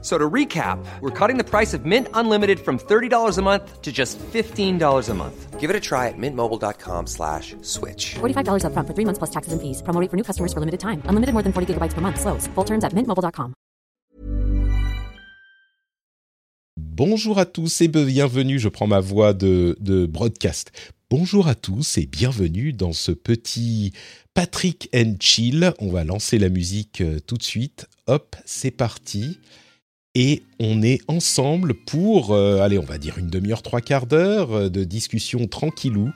So to recap, we're cutting the price of Mint Unlimited from $30 a month to just $15 a month. Give it a try at mintmobile.com slash switch. $45 upfront for three months plus taxes and fees. Promo rate for new customers for limited time. Unlimited more than 40 gigabytes per month. Slows. Full terms at mintmobile.com. Bonjour à tous et bienvenue, je prends ma voix de, de broadcast. Bonjour à tous et bienvenue dans ce petit Patrick and Chill. On va lancer la musique euh, tout de suite. Hop, c'est parti et on est ensemble pour, euh, allez, on va dire une demi-heure, trois quarts d'heure euh, de discussion tranquillou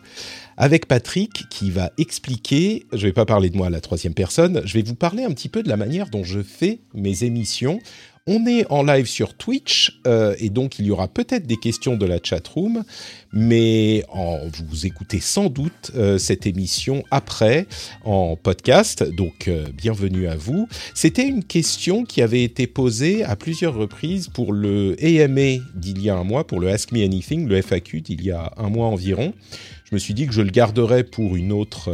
avec Patrick qui va expliquer, je ne vais pas parler de moi à la troisième personne, je vais vous parler un petit peu de la manière dont je fais mes émissions on est en live sur Twitch euh, et donc il y aura peut-être des questions de la chat room, mais vous écoutez sans doute euh, cette émission après en podcast, donc euh, bienvenue à vous. C'était une question qui avait été posée à plusieurs reprises pour le AMA d'il y a un mois, pour le Ask Me Anything, le FAQ d'il y a un mois environ. Je me suis dit que je le garderais pour une autre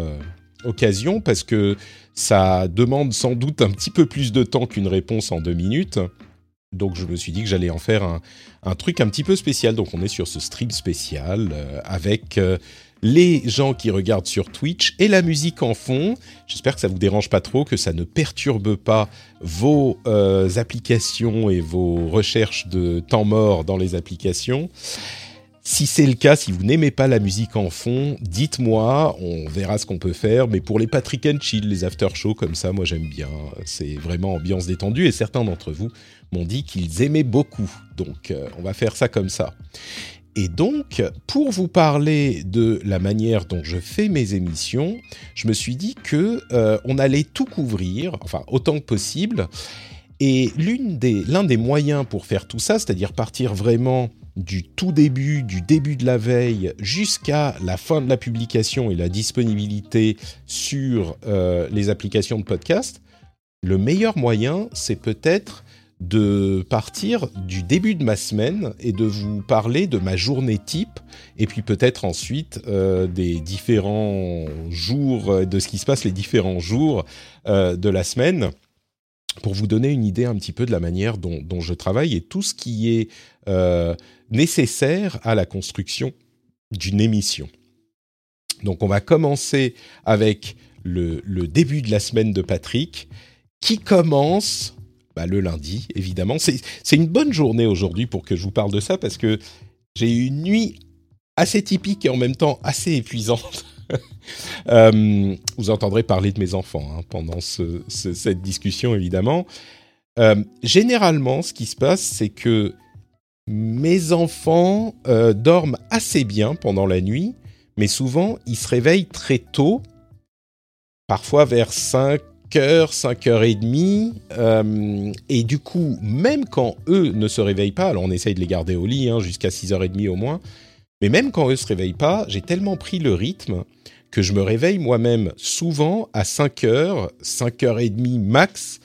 occasion parce que ça demande sans doute un petit peu plus de temps qu'une réponse en deux minutes. Donc je me suis dit que j'allais en faire un, truc un petit peu spécial. Donc on est sur ce stream spécial euh, avec euh, les gens qui regardent sur Twitch et la musique en fond. J'espère que ça vous dérange pas trop, que ça ne perturbe pas vos euh, applications et vos recherches de temps mort dans les applications. Si c'est le cas, si vous n'aimez pas la musique en fond, dites-moi, on verra ce qu'on peut faire. Mais pour les Patrick and Chill, les after shows comme ça, moi j'aime bien. C'est vraiment ambiance détendue et certains d'entre vous m'ont dit qu'ils aimaient beaucoup. Donc euh, on va faire ça comme ça. Et donc, pour vous parler de la manière dont je fais mes émissions, je me suis dit que euh, on allait tout couvrir, enfin autant que possible. Et l'un des moyens pour faire tout ça, c'est-à-dire partir vraiment du tout début, du début de la veille jusqu'à la fin de la publication et la disponibilité sur euh, les applications de podcast, le meilleur moyen, c'est peut-être de partir du début de ma semaine et de vous parler de ma journée type et puis peut-être ensuite euh, des différents jours, de ce qui se passe les différents jours euh, de la semaine pour vous donner une idée un petit peu de la manière dont, je travaille et tout ce qui est euh, nécessaire à la construction d'une émission. Donc on va commencer avec le, début de la semaine de Patrick, qui commence bah, le lundi, évidemment. C'est une bonne journée aujourd'hui pour que je vous parle de ça, parce que j'ai eu une nuit assez typique et en même temps assez épuisante. Euh, vous entendrez parler de mes enfants hein, pendant cette discussion, évidemment. Euh, généralement, ce qui se passe, c'est que mes enfants euh, dorment assez bien pendant la nuit, mais souvent, ils se réveillent très tôt, parfois vers 5 h 5h30. et du coup, même quand eux ne se réveillent pas, alors on essaye de les garder au lit hein, jusqu'à 6h30 au moins, mais même quand eux ne se réveillent pas, j'ai tellement pris le rythme que je me réveille moi-même souvent à 5 h 5h30 max.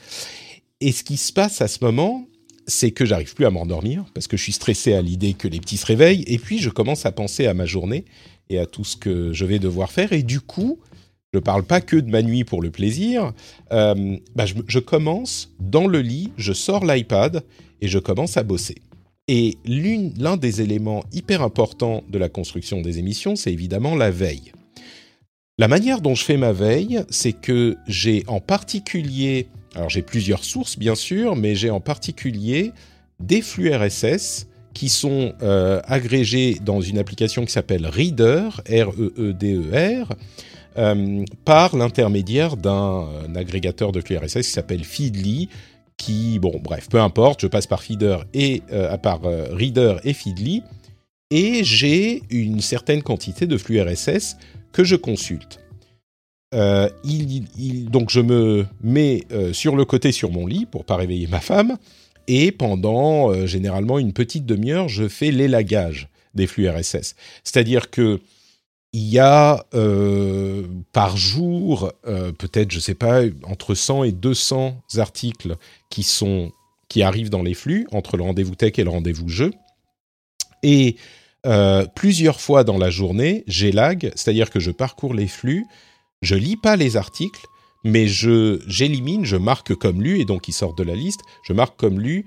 Et ce qui se passe à ce moment, c'est que j'arrive plus à m'endormir parce que je suis stressé à l'idée que les petits se réveillent. Et puis je commence à penser à ma journée et à tout ce que je vais devoir faire. Et du coup, je ne parle pas que de ma nuit pour le plaisir. Euh, bah, je, commence dans le lit, je sors l'iPad et je commence à bosser. Et l'un des éléments hyper importants de la construction des émissions, c'est évidemment la veille. La manière dont je fais ma veille, c'est que j'ai en particulier, alors j'ai plusieurs sources bien sûr, mais j'ai en particulier des flux RSS qui sont euh, agrégés dans une application qui s'appelle Reader, R-E-E-D-E-R, e e euh, par l'intermédiaire d'un agrégateur de flux RSS qui s'appelle Feedly, qui, bon, bref, peu importe, je passe par Feeder et euh, par Reader et Feedly, et j'ai une certaine quantité de flux RSS que je consulte. Euh, donc je me mets euh, sur le côté sur mon lit pour pas réveiller ma femme et pendant euh, généralement une petite demi-heure je fais l'élagage des flux RSS. C'est-à-dire que il y a par jour, peut-être, je sais pas, entre 100 et 200 articles qui qui arrivent dans les flux entre le rendez-vous tech et le rendez-vous jeu. Et plusieurs fois dans la journée, lag, c'est-à-dire que je parcours les flux, je lis pas les articles, mais je j'élimine, je marque comme lu et donc ils sortent de la liste, je marque comme lu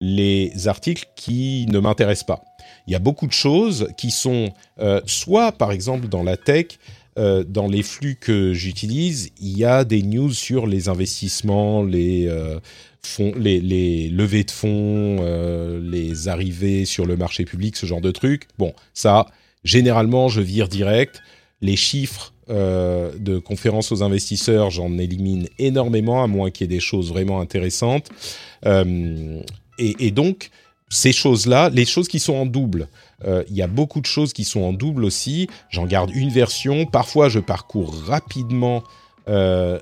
les articles qui ne m'intéressent pas il y a beaucoup de choses qui sont euh, soit, par exemple, dans la tech, euh, dans les flux que j'utilise, il y a des news sur les investissements, les, euh, levées de fonds, les arrivées sur le marché public, ce genre de trucs. Bon, ça, généralement, je vire direct. Les chiffres de conférences aux investisseurs, j'en élimine énormément, à moins qu'il y ait des choses vraiment intéressantes. et, et donc, ces choses-là, les choses qui sont en double, euh, il y a beaucoup de choses qui sont en double aussi. J'en garde une version. Parfois, je parcours rapidement euh,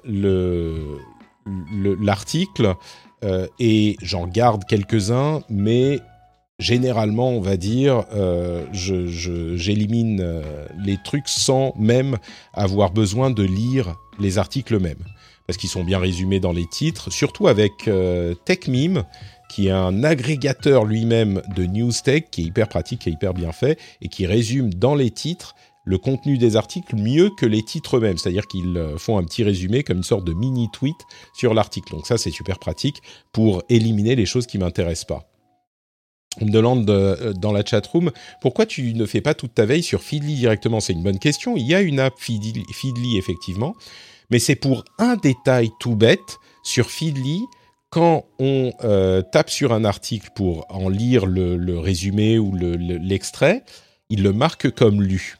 l'article euh, et j'en garde quelques-uns, mais généralement, on va dire, j'élimine les trucs sans même avoir besoin de lire les articles eux-mêmes. Parce qu'ils sont bien résumés dans les titres, surtout avec TechMeme qui est un agrégateur lui-même de news tech, qui est hyper pratique et hyper bien fait, et qui résume dans les titres le contenu des articles mieux que les titres eux-mêmes. C'est-à-dire qu'ils euh, font un petit résumé comme une sorte de mini-tweet sur l'article. Donc ça, c'est super pratique pour éliminer les choses qui m'intéressent pas. On me demande euh, dans la chat room pourquoi tu ne fais pas toute ta veille sur Feedly directement? C'est une bonne question. Il y a une app Feedly, effectivement, mais c'est pour un détail tout bête sur Feedly quand on euh, tape sur un article pour en lire le, résumé ou l'extrait, il le marque comme lu.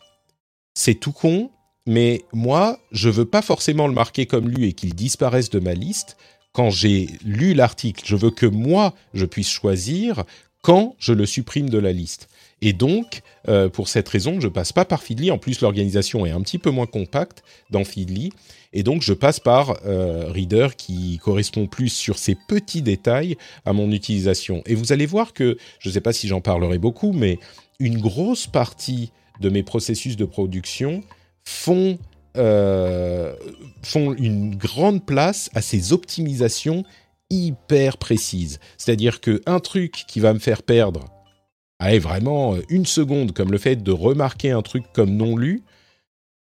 C'est tout con, mais moi, je veux pas forcément le marquer comme lu et qu'il disparaisse de ma liste. Quand j'ai lu l'article, je veux que moi, je puisse choisir quand je le supprime de la liste. Et donc, euh, pour cette raison, je passe pas par Feedly. En plus, l'organisation est un petit peu moins compacte dans Feedly. Et donc, je passe par euh, Reader qui correspond plus sur ces petits détails à mon utilisation. Et vous allez voir que, je ne sais pas si j'en parlerai beaucoup, mais une grosse partie de mes processus de production font, euh, font une grande place à ces optimisations hyper précises. C'est-à-dire qu'un truc qui va me faire perdre allez, vraiment une seconde, comme le fait de remarquer un truc comme non lu,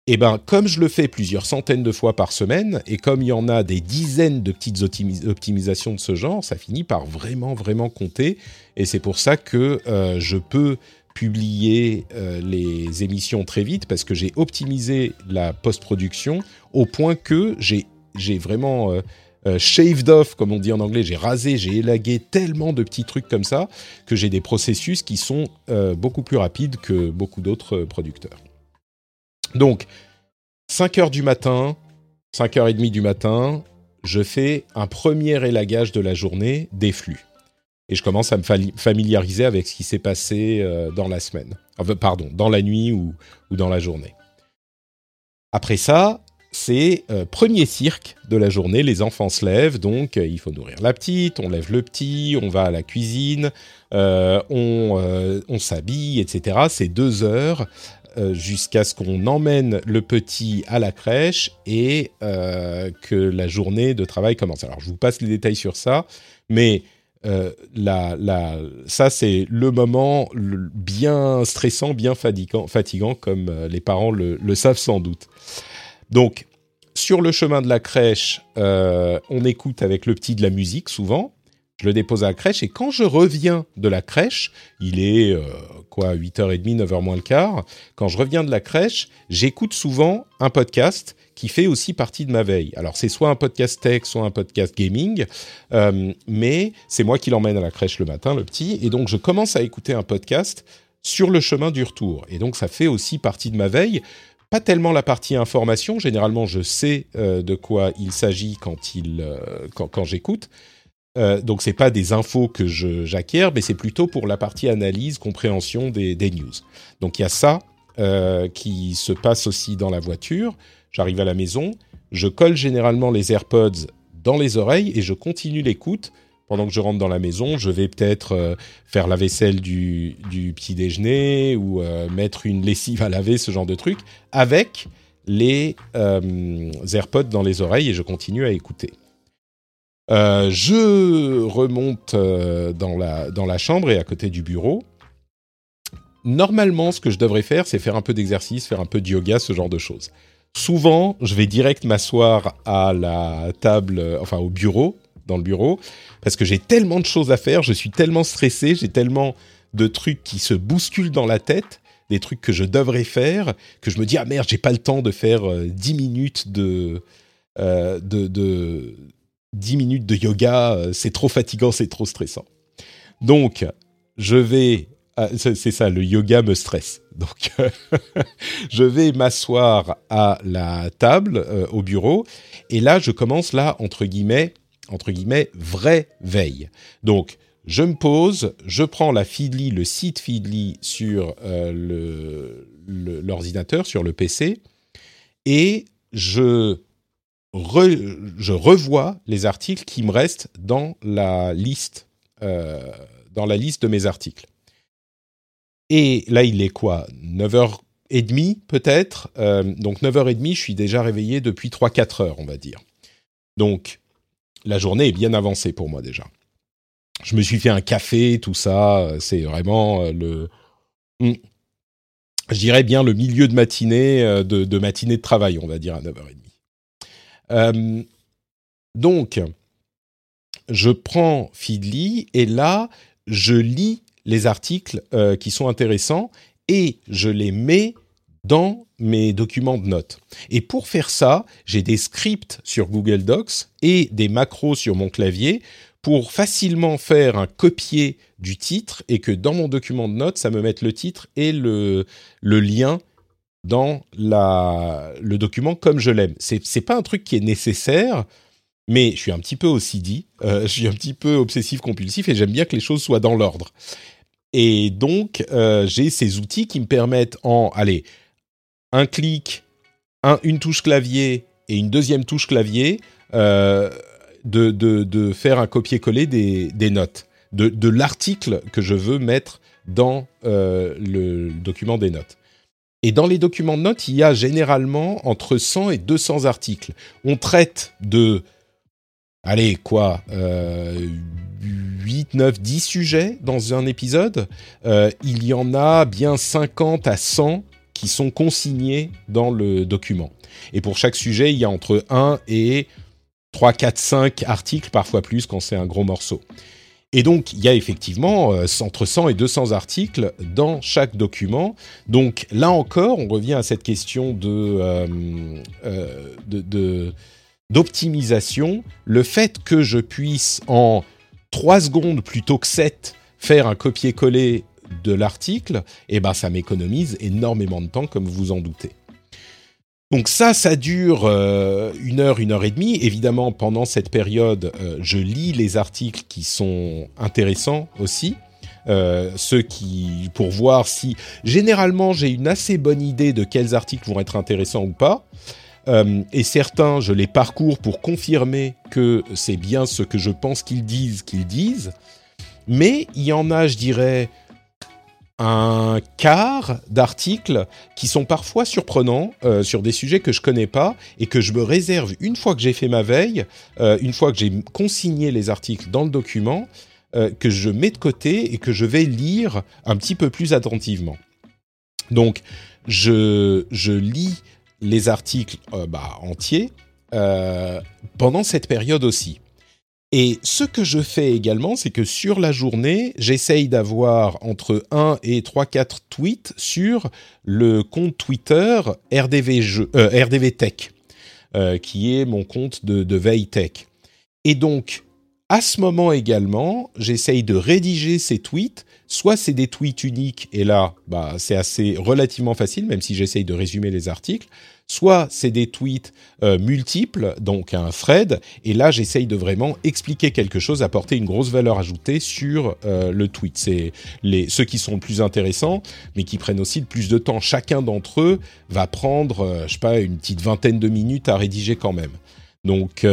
eh ben, comme je le fais plusieurs centaines de fois par semaine, et comme il y en a des dizaines de petites optimisations de ce genre, ça finit par vraiment, vraiment compter. Et c'est pour ça que euh, je peux publier euh, les émissions très vite, parce que j'ai optimisé la post-production au point que j'ai vraiment... Euh, shaved off, comme on dit en anglais, j'ai rasé, j'ai élagué tellement de petits trucs comme ça que j'ai des processus qui sont beaucoup plus rapides que beaucoup d'autres producteurs. Donc, 5 heures du matin, 5h30 du matin, je fais un premier élagage de la journée des flux. Et je commence à me familiariser avec ce qui s'est passé euh, dans la semaine. Pardon, dans la nuit ou, dans la journée. Après ça, c'est euh, premier cirque de la journée. Les enfants se lèvent, donc euh, il faut nourrir la petite, on lève le petit, on va à la cuisine, on, on s'habille, etc. C'est deux heures euh, jusqu'à ce qu'on emmène le petit à la crèche et euh, que la journée de travail commence. Alors, je vous passe les détails sur ça, mais euh, ça, c'est le moment bien stressant, bien fatigant comme les parents le, savent sans doute. Donc, sur le chemin de la crèche, on écoute avec le petit de la musique souvent je le dépose à la crèche et quand je reviens de la crèche, il est euh, quoi 8h30, 9h moins le quart, quand je reviens de la crèche, j'écoute souvent un podcast qui fait aussi partie de ma veille. Alors c'est soit un podcast tech, soit un podcast gaming, euh, mais c'est moi qui l'emmène à la crèche le matin, le petit, et donc je commence à écouter un podcast sur le chemin du retour. Et donc ça fait aussi partie de ma veille. Pas tellement la partie information, généralement je sais euh, de quoi il s'agit quand, il, quand, j'écoute, euh, donc c'est pas des infos que j'acquiers, mais c'est plutôt pour la partie analyse, compréhension des, news. Donc il y a ça euh, qui se passe aussi dans la voiture. J'arrive à la maison, je colle généralement les AirPods dans les oreilles et je continue l'écoute pendant que je rentre dans la maison, je vais peut-être euh, faire la vaisselle du, petit déjeuner ou euh, mettre une lessive à laver, ce genre de truc, avec les euh, AirPods dans les oreilles et je continue à écouter. je remonte dans, la, dans la chambre et à côté du bureau. Normalement, ce que je devrais faire, c'est faire un peu d'exercice, faire un peu de yoga, ce genre de choses. Souvent, je vais direct m'asseoir à la table, enfin au bureau, dans le bureau, parce que j'ai tellement de choses à faire, je suis tellement stressé, j'ai tellement de trucs qui se bousculent dans la tête, des trucs que je devrais faire, que je me dis, ah merde, j'ai pas le temps de faire 10 euh, minutes de, euh, de, de 10 minutes de yoga, euh, c'est trop fatigant, c'est trop stressant. Donc, je vais ah, c'est ça, le yoga me stresse. Donc, je vais m'asseoir à la table, au bureau, et là, je commence là, entre guillemets, entre guillemets, vraie veille. Donc, je me pose, je prends la Feedly, le site Feedly sur euh, l'ordinateur, sur le PC, et je, je revois les articles qui me restent dans la liste, euh, dans la liste de mes articles. Et là, il est quoi? 9h30 peut-être? Euh, Donc 9h30, je suis déjà réveillé depuis 3-4 heures, on va dire. Donc, la journée est bien avancée pour moi déjà. Je me suis fait un café, tout ça, euh, c'est vraiment euh, le, hmm, je dirais bien le milieu de matinée, euh, de, matinée de travail, on va dire à 9h30. donc, je prends Feedly et là, je lis les articles qui sont intéressants et je les mets dans mes documents de notes. Et pour faire ça, j'ai des scripts sur Google Docs et des macros sur mon clavier pour facilement faire un copier du titre et que dans mon document de notes, ça me mette le titre et le, lien dans le document comme je l'aime. C'est, c'est pas un truc qui est nécessaire, mais je suis un petit peu OCD, euh, je suis un petit peu obsessif compulsif et j'aime bien que les choses soient dans l'ordre. Et donc, euh, j'ai ces outils qui me permettent en, allez, un clic, une touche clavier et une deuxième touche clavier, euh, de, faire un copier-coller des, notes, de, l'article que je veux mettre dans euh, le document des notes. Et dans les documents de notes, il y a généralement entre 100 et 200 articles. On traite de, allez, quoi, 8, 9, 10 sujets dans un épisode. Euh, il y en a bien 50 à 100 sont consignés dans le document. Et pour chaque sujet, il y a entre 1 et 3, 4, 5 articles, parfois plus quand c'est un gros morceau. Et donc, il y a effectivement euh, entre 100 et 200 articles dans chaque document. Donc, là encore, on revient à cette question de, euh, euh, d'optimisation. Le fait que je puisse en 3 secondes plutôt que 7 faire un copier-coller de l'article, eh ben ça m'économise énormément de temps, comme vous en doutez. Donc ça, ça dure euh, une heure, une heure et demie. Évidemment, pendant cette période, euh, je lis les articles qui sont intéressants aussi. Euh, ceux qui, pour voir si, généralement, j'ai une assez bonne idée de quels articles vont être intéressants ou pas. et certains, je les parcours pour confirmer que c'est bien ce que je pense qu'ils disent qu'ils disent. Mais il y en a, je dirais, un quart d'articles qui sont parfois surprenants euh, sur des sujets que je connais pas et que je me réserve une fois que j'ai fait ma veille, euh, une fois que j'ai consigné les articles dans le document, euh, que je mets de côté et que je vais lire un petit peu plus attentivement. Donc, je, lis les articles bah, entiers pendant cette période aussi. Et ce que je fais également, c'est que sur la journée, j'essaye d'avoir entre 1 et 3-4 tweets sur le compte Twitter RDV, euh, Tech, euh, qui est mon compte de, de veille tech. Et donc, à ce moment également, j'essaye de rédiger ces tweets. Soit c'est des tweets uniques, et là, bah, c'est assez relativement facile, même si j'essaye de résumer les articles soit c'est des tweets euh, multiples, donc un thread, et là j'essaye de vraiment expliquer quelque chose, apporter une grosse valeur ajoutée sur euh, le tweet. C'est les, ceux qui sont le plus intéressants, mais qui prennent aussi le plus de temps. Chacun d'entre eux va prendre, euh, je sais pas, une petite vingtaine de minutes à rédiger quand même. Donc,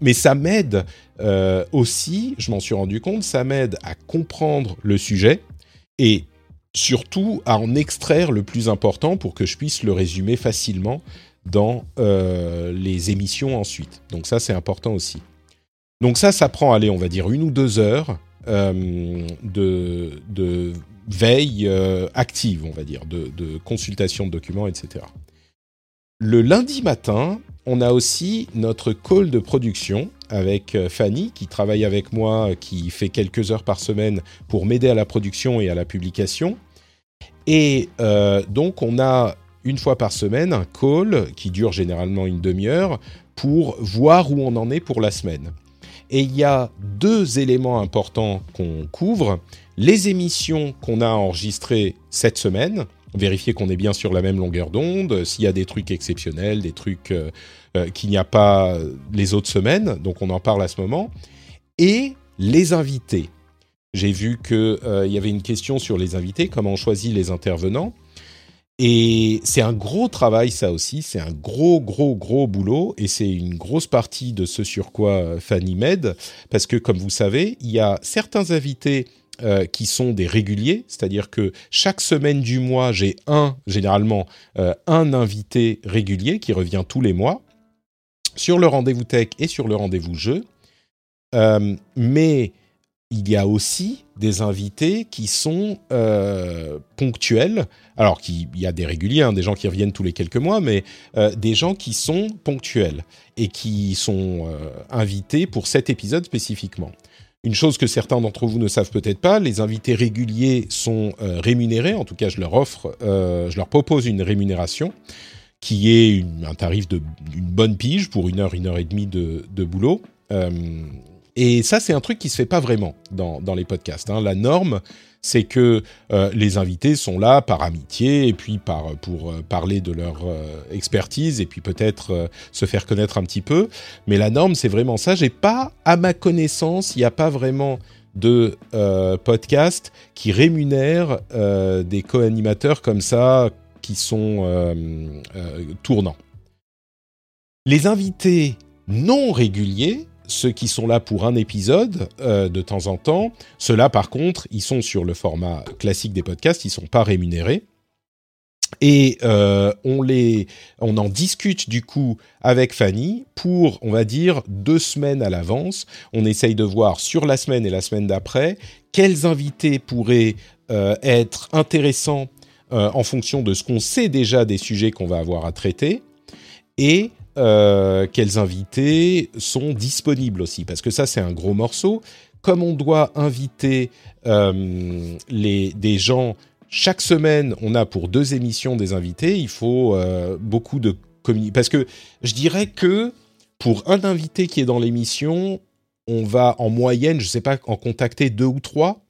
mais ça m'aide euh, aussi, je m'en suis rendu compte, ça m'aide à comprendre le sujet et surtout à en extraire le plus important pour que je puisse le résumer facilement dans euh, les émissions ensuite. Donc ça, c'est important aussi. Donc ça, ça prend, allez, on va dire une ou deux heures euh, de, veille euh, active, on va dire, de, consultation de documents, etc. Le lundi matin, on a aussi notre call de production avec Fanny, qui travaille avec moi, qui fait quelques heures par semaine pour m'aider à la production et à la publication. Et euh, donc, on a une fois par semaine un call qui dure généralement une demi-heure pour voir où on en est pour la semaine. Et il y a deux éléments importants qu'on couvre. Les émissions qu'on a enregistrées cette semaine, vérifier qu'on est bien sur la même longueur d'onde, s'il y a des trucs exceptionnels, des trucs euh, euh, qu'il n'y a pas les autres semaines, donc on en parle à ce moment, et les invités. J'ai vu qu'il euh, y avait une question sur les invités, comment on choisit les intervenants. Et c'est un gros travail, ça aussi. C'est un gros, gros, gros boulot. Et c'est une grosse partie de ce sur quoi euh, Fanny m'aide. Parce que, comme vous savez, il y a certains invités euh, qui sont des réguliers. C'est-à-dire que chaque semaine du mois, j'ai un, généralement, euh, un invité régulier qui revient tous les mois sur le rendez-vous tech et sur le rendez-vous jeu. Euh, mais il y a aussi des invités qui sont ponctuels. Alors, il y a des réguliers, hein, des gens qui reviennent tous les quelques mois, mais des gens qui sont ponctuels et qui sont invités pour cet épisode spécifiquement. Une chose que certains d'entre vous ne savent peut-être pas, les invités réguliers sont euh, rémunérés. En tout cas, je leur offre, euh, je leur propose une rémunération qui est un tarif de une bonne pige pour une heure, une heure et demie de, de boulot. Euh, et ça, c'est un truc qui se fait pas vraiment dans, les podcasts. Hein. La norme, c'est que euh, les invités sont là par amitié et puis pour euh, parler de leur euh, expertise et puis peut-être se faire connaître un petit peu. Mais la norme, c'est vraiment ça. J'ai pas, à ma connaissance, il n'y a pas vraiment de podcast qui rémunère des co-animateurs comme ça qui sont tournants. Les invités non réguliers, ceux qui sont là pour un épisode euh, de temps en temps, ceux-là par contre, ils sont sur le format classique des podcasts, ils sont pas rémunérés. Et euh, on les, on en discute du coup avec Fanny pour, on va dire, deux semaines à l'avance. On essaye de voir sur la semaine et la semaine d'après quels invités pourraient euh, être intéressants en fonction de ce qu'on sait déjà des sujets qu'on va avoir à traiter et euh, quels invités sont disponibles aussi, parce que ça c'est un gros morceau. Comme on doit inviter euh, les, des gens chaque semaine, on a pour deux émissions des invités, il faut euh, beaucoup de communication. Parce que je dirais que pour un invité qui est dans l'émission, on va en moyenne, je ne sais pas, en contacter deux ou trois.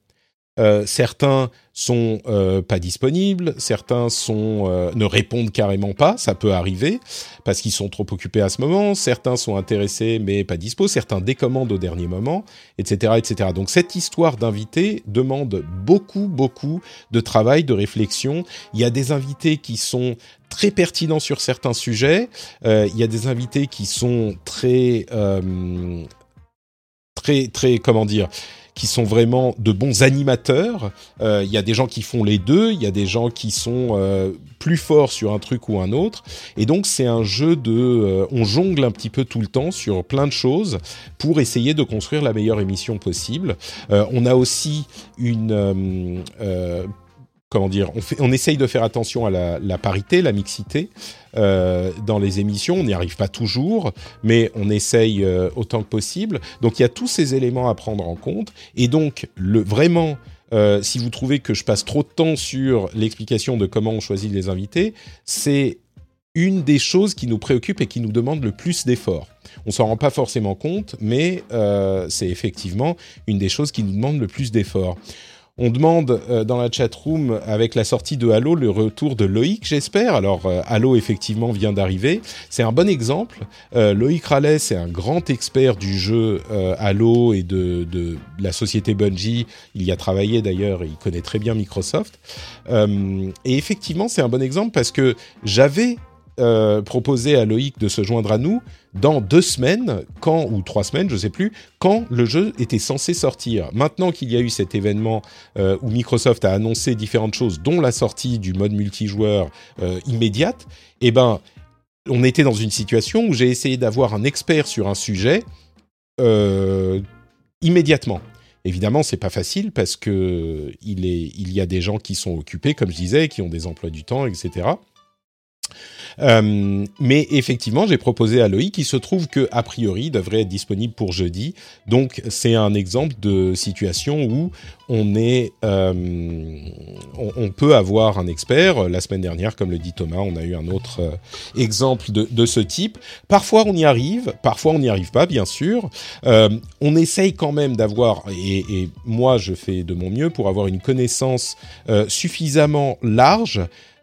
Euh, certains sont euh, pas disponibles, certains euh, ne répondent carrément pas, ça peut arriver parce qu'ils sont trop occupés à ce moment. Certains sont intéressés mais pas dispo, certains décommandent au dernier moment, etc., etc. Donc cette histoire d'invités demande beaucoup, beaucoup de travail, de réflexion. Il y a des invités qui sont très pertinents sur certains sujets. Il y a des invités qui sont très, très, très, comment dire qui sont vraiment de bons animateurs. Euh, Il y a des gens qui font les deux, il y a des gens qui sont euh, plus forts sur un truc ou un autre. Et donc c'est un jeu de... Euh, on jongle un petit peu tout le temps sur plein de choses pour essayer de construire la meilleure émission possible. On a aussi une comment dire, on, essaye de faire attention à la, la parité, la mixité euh, dans les émissions. On n'y arrive pas toujours, mais on essaye euh, autant que possible. Donc il y a tous ces éléments à prendre en compte. Et donc le vraiment. Euh, si vous trouvez que je passe trop de temps sur l'explication de comment on choisit les invités, c'est une des choses qui nous préoccupe et qui nous demande le plus d'efforts. On s'en rend pas forcément compte, mais euh, c'est effectivement une des choses qui nous demande le plus d'efforts. On demande euh, dans la chat room avec la sortie de Halo le retour de Loïc, j'espère. Alors euh, Halo effectivement vient d'arriver. C'est un bon exemple. Euh, Loïc Rallet, c'est un grand expert du jeu euh, Halo et de, de, la société Bungie. Il y a travaillé d'ailleurs il connaît très bien Microsoft. Euh, et effectivement, c'est un bon exemple parce que j'avais euh, proposé à Loïc de se joindre à nous dans deux semaines, quand ou trois semaines, je sais plus, quand le jeu était censé sortir. Maintenant qu'il y a eu cet événement euh, où Microsoft a annoncé différentes choses, dont la sortie du mode multijoueur euh, immédiate, eh ben, on était dans une situation où j'ai essayé d'avoir un expert sur un sujet immédiatement. Évidemment, c'est pas facile parce que il, est, il y a des gens qui sont occupés, comme je disais, qui ont des emplois du temps, etc. Euh, mais effectivement, j'ai proposé à Loïc, qui se trouve que a priori devrait être disponible pour jeudi. Donc c'est un exemple de situation où on est, euh, on, peut avoir un expert. La semaine dernière, comme le dit Thomas, on a eu un autre euh, exemple de, ce type. Parfois on y arrive, parfois on n'y arrive pas, bien sûr. on essaye quand même d'avoir, et, moi je fais de mon mieux pour avoir une connaissance suffisamment large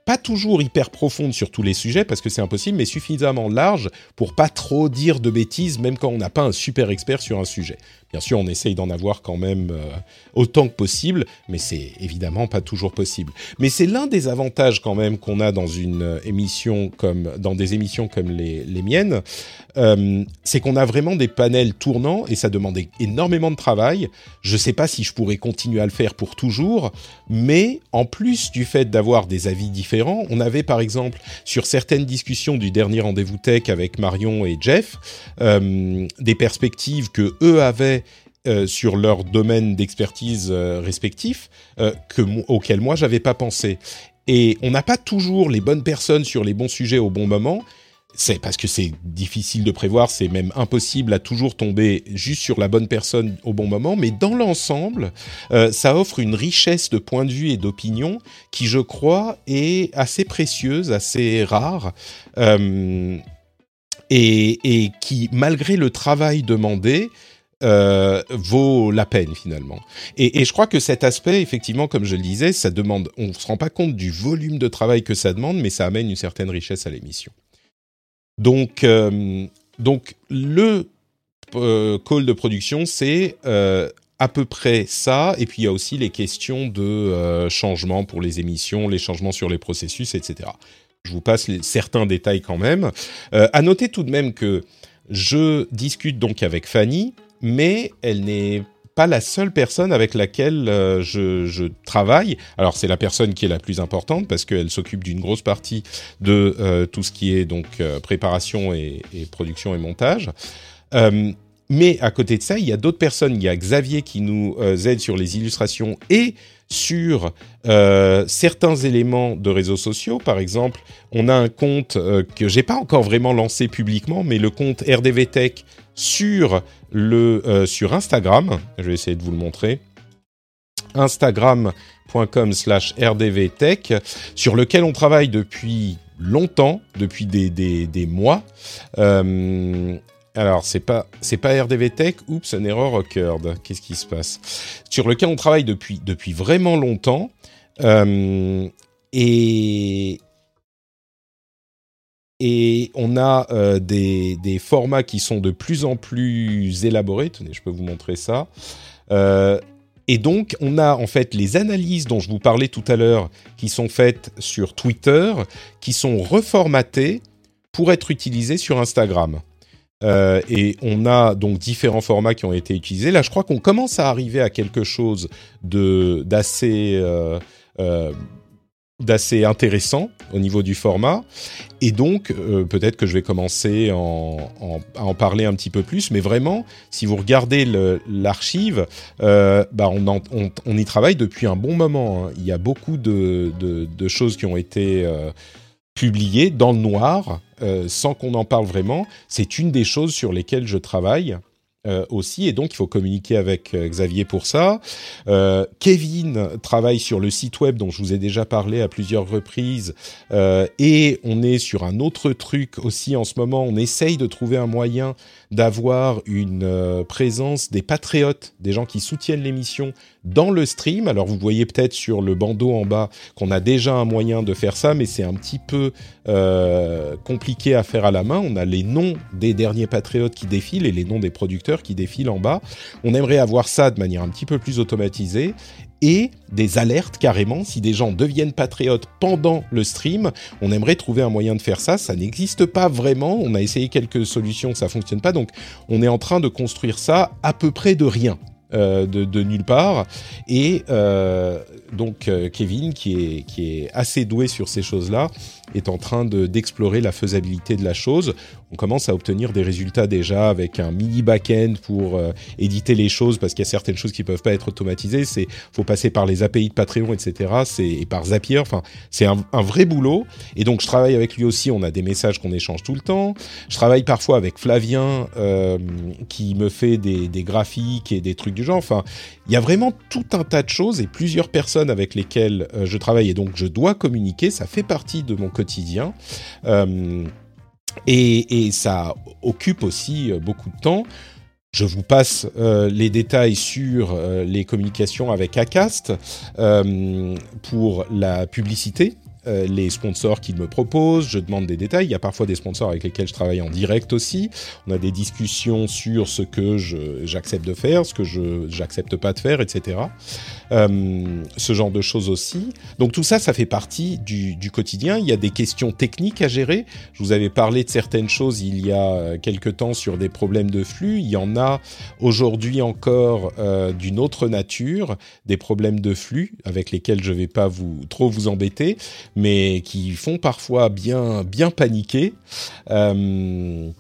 pas toujours hyper profonde sur tous les sujets parce que c'est impossible, mais suffisamment large pour pas trop dire de bêtises, même quand on n'a pas un super expert sur un sujet. Bien sûr, on essaye d'en avoir quand même euh, autant que possible, mais c'est évidemment pas toujours possible. Mais c'est l'un des avantages quand même qu'on a dans une euh, émission comme dans des émissions comme les, les miennes, euh, c'est qu'on a vraiment des panels tournants et ça demande énormément de travail. Je sais pas si je pourrais continuer à le faire pour toujours, mais en plus du fait d'avoir des avis différents, on avait par exemple sur certaines discussions du dernier rendez-vous tech avec Marion et Jeff des perspectives que eux avaient euh, sur leur domaine d'expertise euh, respectif euh, que, auquel moi j'avais pas pensé. Et on n'a pas toujours les bonnes personnes sur les bons sujets au bon moment. C'est parce que c'est difficile de prévoir, c'est même impossible à toujours tomber juste sur la bonne personne au bon moment. Mais dans l'ensemble, ça offre une richesse de points de vue et d'opinions qui, je crois, est assez précieuse, assez rare. et, qui, malgré le travail demandé, euh, vaut la peine finalement. Et, je crois que cet aspect, effectivement, comme je le disais, ça demande, on se rend pas compte du volume de travail que ça demande, mais ça amène une certaine richesse à l'émission. Donc, euh, donc le euh, call de production, c'est à peu près ça. Et puis il y a aussi les questions de changement pour les émissions, les changements sur les processus, etc. Je vous passe certains détails quand même. à noter tout de même que je discute donc avec Fanny, mais elle n'est pas la seule personne avec laquelle euh, je, travaille. Alors c'est la personne qui est la plus importante parce qu'elle s'occupe d'une grosse partie de euh, tout ce qui est donc euh, préparation et, et, production et montage. Mais à côté de ça, il y a d'autres personnes. Il y a Xavier qui nous aide sur les illustrations et sur euh, certains éléments de réseaux sociaux. Par exemple, on a un compte euh, que j'ai pas encore vraiment lancé publiquement, mais le compte RDV Tech sur le euh, sur Instagram. Je vais essayer de vous le montrer. Instagram.com slash rdvtech sur lequel on travaille depuis longtemps, depuis des, des, des mois. Euh, alors, c'est pas, c'est pas RDV Tech. Oups, une erreur occurred. Qu'est-ce qui se passe? Sur lequel on travaille depuis, depuis vraiment longtemps. Euh, et, on a euh, des, des, formats qui sont de plus en plus élaborés. Tenez, je peux vous montrer ça. Euh, et donc, on a en fait les analyses dont je vous parlais tout à l'heure, qui sont faites sur Twitter, qui sont reformatées pour être utilisées sur Instagram. Euh, et on a donc différents formats qui ont été utilisés. Là, je crois qu'on commence à arriver à quelque chose euh, euh, d'assez intéressant au niveau du format. Et donc, peut-être que je vais commencer en, en, à en parler un petit peu plus. Mais vraiment, si vous regardez l'archive, bah on, y travaille depuis un bon moment. Hein. Il y a beaucoup de, de, choses qui ont été publiées dans le noir euh, sans qu'on en parle vraiment. C'est une des choses sur lesquelles je travaille. Euh, aussi, et donc il faut communiquer avec euh, Xavier pour ça. Euh, Kevin travaille sur le site web dont je vous ai déjà parlé à plusieurs reprises, et on est sur un autre truc aussi en ce moment. On essaye de trouver un moyen d'avoir une présence des patriotes, des gens qui soutiennent l'émission dans le stream. Alors vous voyez peut-être sur le bandeau en bas qu'on a déjà un moyen de faire ça, mais c'est un petit peu compliqué à faire à la main. On a les noms des derniers patriotes qui défilent et les noms des producteurs qui défilent en bas. On aimerait avoir ça de manière un petit peu plus automatisée et des alertes carrément. Si des gens deviennent patriotes pendant le stream, on aimerait trouver un moyen de faire ça. Ça n'existe pas vraiment. On a essayé quelques solutions, ça fonctionne pas. Donc, on est en train de construire ça à peu près de rien. Euh, de, de, nulle part et euh, donc euh, Kevin qui est qui est assez doué sur ces choses-là est en train de d'explorer la faisabilité de la chose on commence à obtenir des résultats déjà avec un mini back-end pour euh, éditer les choses parce qu'il y a certaines choses qui peuvent pas être automatisées. C'est faut passer par les API de Patreon, etc. Et par Zapier. Enfin, c'est un, un, vrai boulot. Et donc je travaille avec lui aussi. On a des messages qu'on échange tout le temps. Je travaille parfois avec Flavien euh, qui me fait des, des, graphiques et des trucs du genre. Enfin, il y a vraiment tout un tas de choses et plusieurs personnes avec lesquelles euh, je travaille et donc je dois communiquer. Ça fait partie de mon quotidien. Euh, et, ça occupe aussi euh, beaucoup de temps. Je vous passe les détails sur les communications avec Acast pour la publicité les sponsors qu'ils me proposent, je demande des détails. Il y a parfois des sponsors avec lesquels je travaille en direct aussi. On a des discussions sur ce que j'accepte de faire, ce que je j'accepte pas de faire, etc. Euh, ce genre de choses aussi. Donc tout ça, ça fait partie du, du, quotidien. Il y a des questions techniques à gérer. Je vous avais parlé de certaines choses il y a quelque temps sur des problèmes de flux. Il y en a aujourd'hui encore euh, d'une autre nature, des problèmes de flux avec lesquels je vais pas vous trop vous embêter mais qui font parfois bien, bien paniquer. Euh,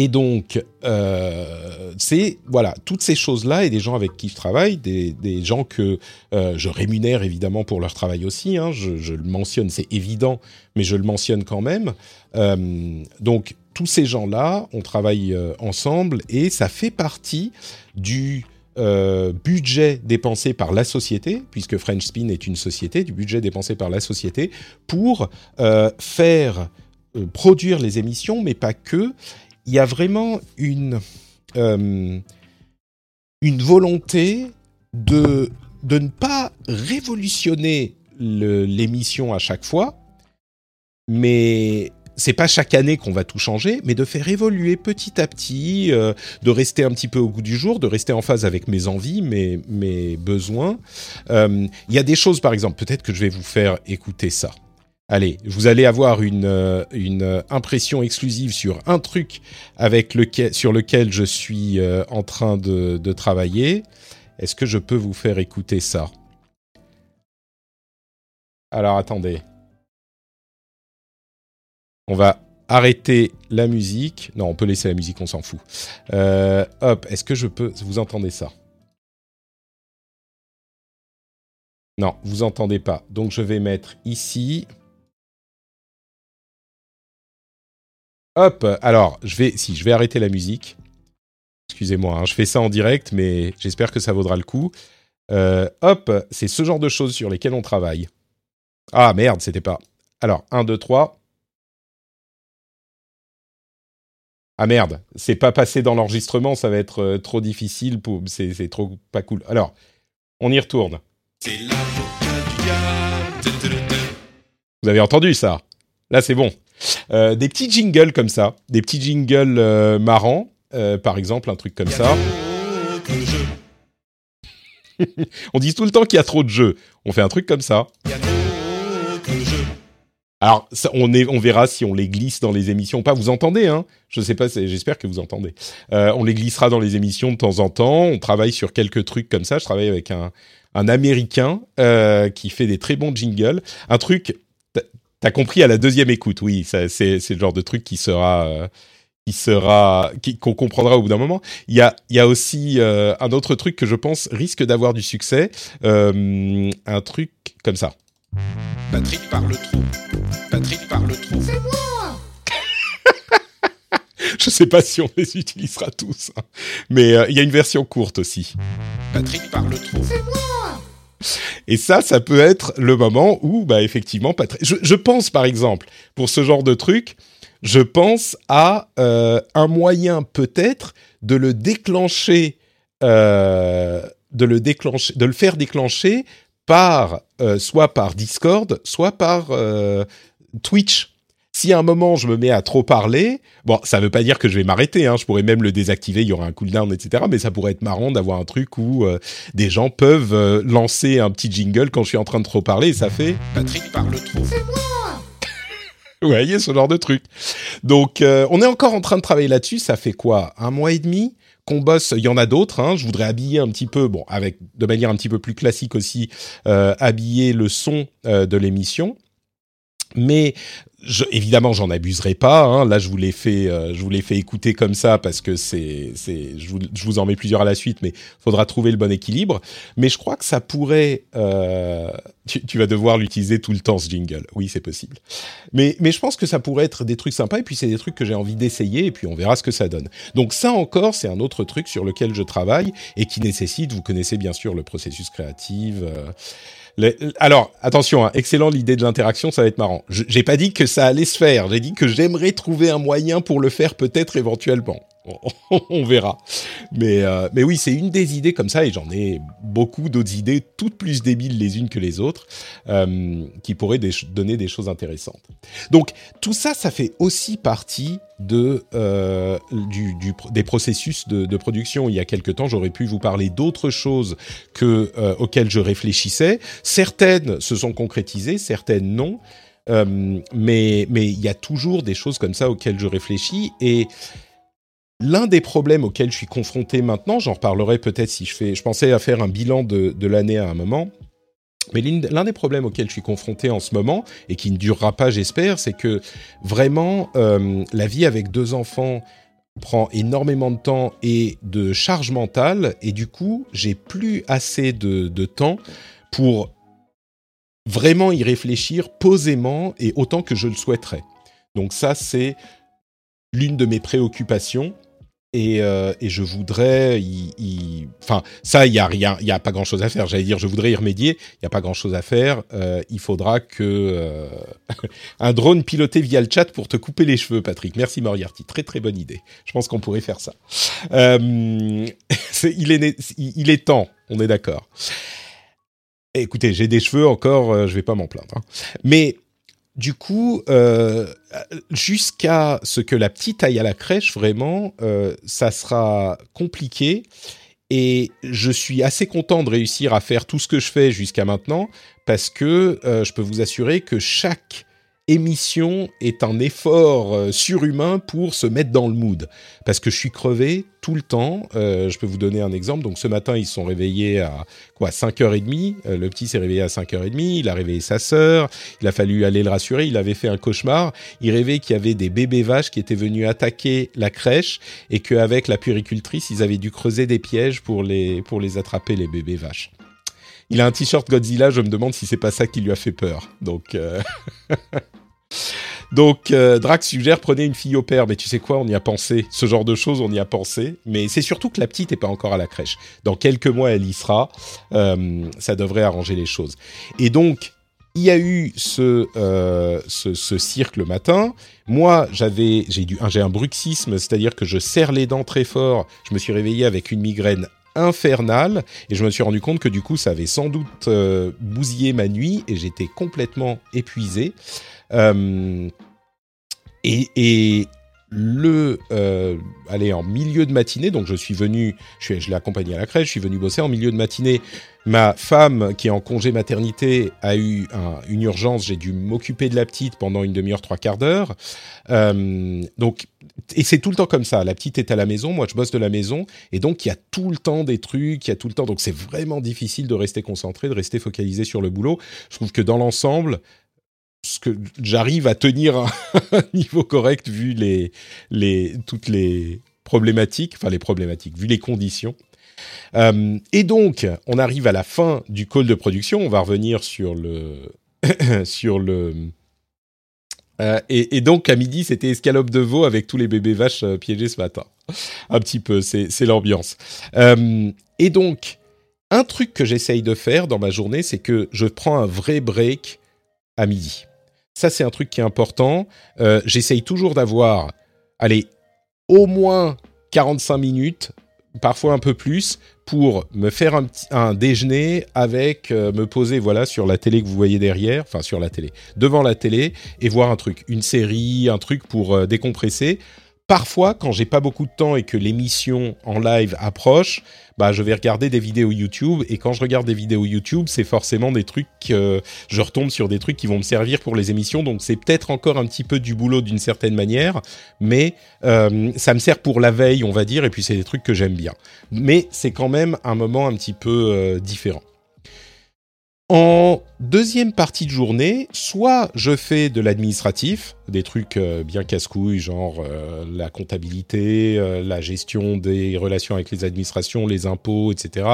et donc, euh, c'est voilà toutes ces choses-là et des gens avec qui je travaille, des, gens que euh, je rémunère évidemment pour leur travail aussi. Hein, je, le mentionne, c'est évident, mais je le mentionne quand même. Euh, donc tous ces gens-là, on travaille ensemble et ça fait partie du budget dépensé par la société, puisque French Spin est une société, du budget dépensé par la société pour faire produire les émissions, mais pas que. Il y a vraiment une euh, une volonté de de ne pas révolutionner l'émission à chaque fois, mais c'est pas chaque année qu'on va tout changer, mais de faire évoluer petit à petit, euh, de rester un petit peu au goût du jour, de rester en phase avec mes envies, mes, mes besoins. Il euh, y a des choses, par exemple, peut-être que je vais vous faire écouter ça. Allez, vous allez avoir une, euh, une impression exclusive sur un truc avec lequel, sur lequel je suis euh, en train de, travailler. Est-ce que je peux vous faire écouter ça? Alors attendez. On va arrêter la musique. Non, on peut laisser la musique, on s'en fout. Euh, hop, est-ce que je peux... Vous entendez ça? Non, vous entendez pas. Donc je vais mettre ici. Hop, alors, je vais... Si, je vais arrêter la musique. Excusez-moi, hein, je fais ça en direct, mais j'espère que ça vaudra le coup. Euh, hop, c'est ce genre de choses sur lesquelles on travaille. Ah merde, c'était pas... Alors, 1, 2, 3. Ah merde, c'est pas passé dans l'enregistrement, ça va être euh, trop difficile, pour... c'est trop pas cool. Alors, on y retourne. Vous avez entendu ça? Là, c'est bon. Euh, des petits jingles comme ça, des petits jingles euh, marrants, euh, par exemple, un truc comme ça. on dit tout le temps qu'il y a trop de jeux. On fait un truc comme ça. Alors, ça, on, est, on verra si on les glisse dans les émissions. Pas, vous entendez, hein Je sais pas, j'espère que vous entendez. On les glissera dans les émissions de temps en temps. On travaille sur quelques trucs comme ça. Je travaille avec un, Américain qui fait des très bons jingles. Un truc, t'as compris à la deuxième écoute, oui, c'est le genre de truc qui sera... Euh, qui sera qu'on comprendra au bout d'un moment. Il y a il y a aussi euh, un autre truc que je pense risque d'avoir du succès, euh, un truc comme ça. Patrick parle trop. Patrick parle trop. C'est moi Je sais pas si on les utilisera tous, hein. mais euh, il y a une version courte aussi. Patrick parle trop. C'est moi Et ça, ça peut être le moment où, bah, effectivement, Patrick. Je, je pense, par exemple, pour ce genre de truc, je pense à euh, un moyen peut-être de le déclencher, euh, de le déclencher, de le faire déclencher par euh, soit par Discord, soit par Twitch. Si à un moment je me mets à trop parler, bon, ça veut pas dire que je vais m'arrêter. Hein, je pourrais même le désactiver, il y aura un cooldown, etc. Mais ça pourrait être marrant d'avoir un truc où euh, des gens peuvent euh, lancer un petit jingle quand je suis en train de trop parler et ça fait. Patrick parle trop. Vous voyez ce genre de truc. Donc, euh, on est encore en train de travailler là-dessus. Ça fait quoi? Un mois et demi qu'on bosse? Il y en a d'autres. Hein. Je voudrais habiller un petit peu, bon, avec de manière un petit peu plus classique aussi, euh, habiller le son euh, de l'émission. Mais je, évidemment, j'en abuserai pas. Hein. Là, je vous l'ai fait, euh, je vous l'ai fait écouter comme ça parce que c'est, c'est, je vous, je vous en mets plusieurs à la suite, mais faudra trouver le bon équilibre. Mais je crois que ça pourrait. Euh, tu, tu vas devoir l'utiliser tout le temps ce jingle. Oui, c'est possible. Mais, mais je pense que ça pourrait être des trucs sympas. Et puis c'est des trucs que j'ai envie d'essayer. Et puis on verra ce que ça donne. Donc ça encore, c'est un autre truc sur lequel je travaille et qui nécessite. Vous connaissez bien sûr le processus créatif. euh, alors, attention, hein, excellent l'idée de l'interaction, ça va être marrant. J'ai pas dit que ça allait se faire, j'ai dit que j'aimerais trouver un moyen pour le faire peut-être éventuellement. On, verra. Mais, euh, mais oui, c'est une des idées comme ça, et j'en ai beaucoup d'autres idées, toutes plus débiles les unes que les autres, euh, qui pourraient donner des choses intéressantes. Donc, tout ça, ça fait aussi partie de, euh, des processus de, production. Il y a quelque temps, j'aurais pu vous parler d'autres choses que, auxquelles je réfléchissais. Certaines se sont concrétisées, certaines non. Mais il y a toujours des choses comme ça auxquelles je réfléchis et L'un des problèmes auxquels je suis confronté maintenant, j'en reparlerai peut-être si je fais. Je pensais à faire un bilan de, l'année à un moment, mais l'un des problèmes auxquels je suis confronté en ce moment et qui ne durera pas, j'espère, c'est que vraiment euh, la vie avec deux enfants prend énormément de temps et de charge mentale et du coup j'ai plus assez de temps pour vraiment y réfléchir posément et autant que je le souhaiterais. Donc ça c'est l'une de mes préoccupations et, euh, et je voudrais y, y- enfin ça il y a rien il y a pas grand chose à faire. J'allais dire je voudrais y remédier. Il y a pas grand chose à faire. Euh, il faudra que euh, un drone piloté via le chat pour te couper les cheveux Patrick. Merci Moriarty. Très très bonne idée. Je pense qu'on pourrait faire ça. Euh, il est il est temps. On est d'accord. Écoutez j'ai des cheveux encore euh, je vais pas m'en plaindre hein. mais du coup, euh, jusqu'à ce que la petite aille à la crèche, vraiment, euh, ça sera compliqué. Et je suis assez content de réussir à faire tout ce que je fais jusqu'à maintenant, parce que euh, je peux vous assurer que chaque émission est un effort euh, surhumain pour se mettre dans le mood. Parce que je suis crevé tout le temps. Euh, je peux vous donner un exemple. Donc ce matin, ils sont réveillés à quoi 5h30. Euh, le petit s'est réveillé à 5h30. Il a réveillé sa sœur. Il a fallu aller le rassurer. Il avait fait un cauchemar. Il rêvait qu'il y avait des bébés vaches qui étaient venus attaquer la crèche et qu'avec la puéricultrice, ils avaient dû creuser des pièges pour les, pour les attraper, les bébés vaches. Il a un t-shirt Godzilla, je me demande si c'est pas ça qui lui a fait peur. Donc, euh, Donc, euh, Drax suggère prenez une fille au père. Mais tu sais quoi, on y a pensé. Ce genre de choses, on y a pensé. Mais c'est surtout que la petite n'est pas encore à la crèche. Dans quelques mois, elle y sera. Euh, ça devrait arranger les choses. Et donc, il y a eu ce, euh, cirque le matin. Moi, j'avais, j'ai, j'ai un bruxisme, c'est-à-dire que je serre les dents très fort. Je me suis réveillé avec une migraine infernale et je me suis rendu compte que du coup, ça avait sans doute euh, bousillé ma nuit et j'étais complètement épuisé. Euh, et, le euh, allez en milieu de matinée donc je suis venu je, je l'ai accompagné à la crèche je suis venu bosser. En milieu de matinée ma femme qui est en congé maternité a eu un, une urgence. J'ai dû m'occuper de la petite pendant une demi-heure trois quarts d'heure. Euh, donc et c'est tout le temps comme ça. La petite est à la maison moi je bosse de la maison. Et donc il y a tout le temps des trucs il y a tout le temps. Donc c'est vraiment difficile de rester concentré de rester focalisé sur le boulot. Je trouve que dans l'ensemble que j'arrive à tenir un niveau correct vu les, les, toutes les problématiques, enfin les problématiques, vu les conditions. Euh, et donc, on arrive à la fin du call de production. On va revenir sur le, sur le. Euh, et, donc à midi, c'était escalope de veau avec tous les bébés vaches euh, piégés ce matin. Un petit peu, c'est l'ambiance. Et donc, un truc que j'essaye de faire dans ma journée, c'est que je prends un vrai break à midi. Ça, c'est un truc qui est important. Euh, J'essaye toujours d'avoir, allez, au moins 45 minutes parfois un peu plus, pour me faire un, déjeuner avec euh, me poser voilà sur la télé que vous voyez derrière, enfin sur la télé, devant la télé et voir un truc, une série, un truc pour euh, décompresser. Parfois, quand j'ai pas beaucoup de temps et que l'émission en live approche, bah je vais regarder des vidéos YouTube et quand je regarde des vidéos YouTube, c'est forcément des trucs euh, je retombe sur des trucs qui vont me servir pour les émissions donc c'est peut-être encore un petit peu du boulot d'une certaine manière, mais euh, ça me sert pour la veille, on va dire et puis c'est des trucs que j'aime bien. Mais c'est quand même un moment un petit peu euh, différent. En deuxième partie de journée, soit je fais de l'administratif, des trucs euh, bien casse-couilles, genre euh, la comptabilité, euh, la gestion des relations avec les administrations, les impôts, etc.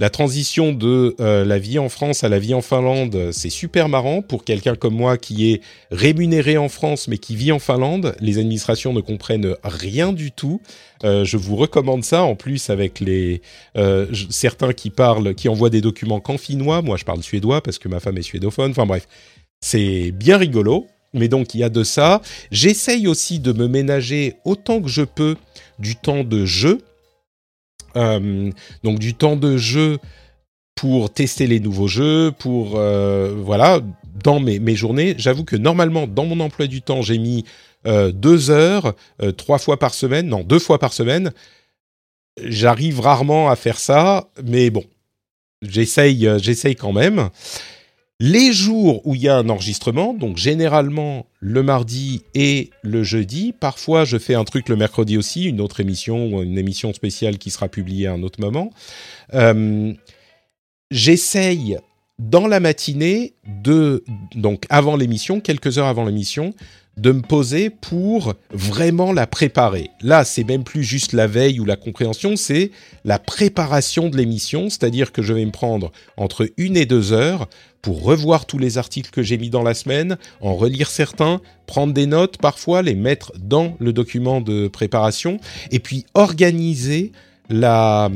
La transition de euh, la vie en France à la vie en Finlande, c'est super marrant pour quelqu'un comme moi qui est rémunéré en France mais qui vit en Finlande. Les administrations ne comprennent rien du tout. Euh, je vous recommande ça en plus avec les euh, certains qui parlent, qui envoient des documents qu'en finnois. Moi, je parle suédois parce que ma femme est suédophone. Enfin bref, c'est bien rigolo. Mais donc il y a de ça. J'essaye aussi de me ménager autant que je peux du temps de jeu. Euh, donc du temps de jeu pour tester les nouveaux jeux, pour euh, voilà, dans mes, journées. J'avoue que normalement, dans mon emploi du temps, j'ai mis euh, deux heures, trois fois par semaine, non, deux fois par semaine. J'arrive rarement à faire ça, mais bon, j'essaye, j'essaye quand même. Les jours où il y a un enregistrement, donc généralement le mardi et le jeudi, parfois je fais un truc le mercredi aussi, une autre émission ou une émission spéciale qui sera publiée à un autre moment. Euh, J'essaye dans la matinée de, donc avant l'émission, quelques heures avant l'émission, de me poser pour vraiment la préparer. Là, c'est même plus juste la veille ou la compréhension, c'est la préparation de l'émission, c'est-à-dire que je vais me prendre entre une et deux heures pour revoir tous les articles que j'ai mis dans la semaine, en relire certains, prendre des notes parfois, les mettre dans le document de préparation, et puis organiser la,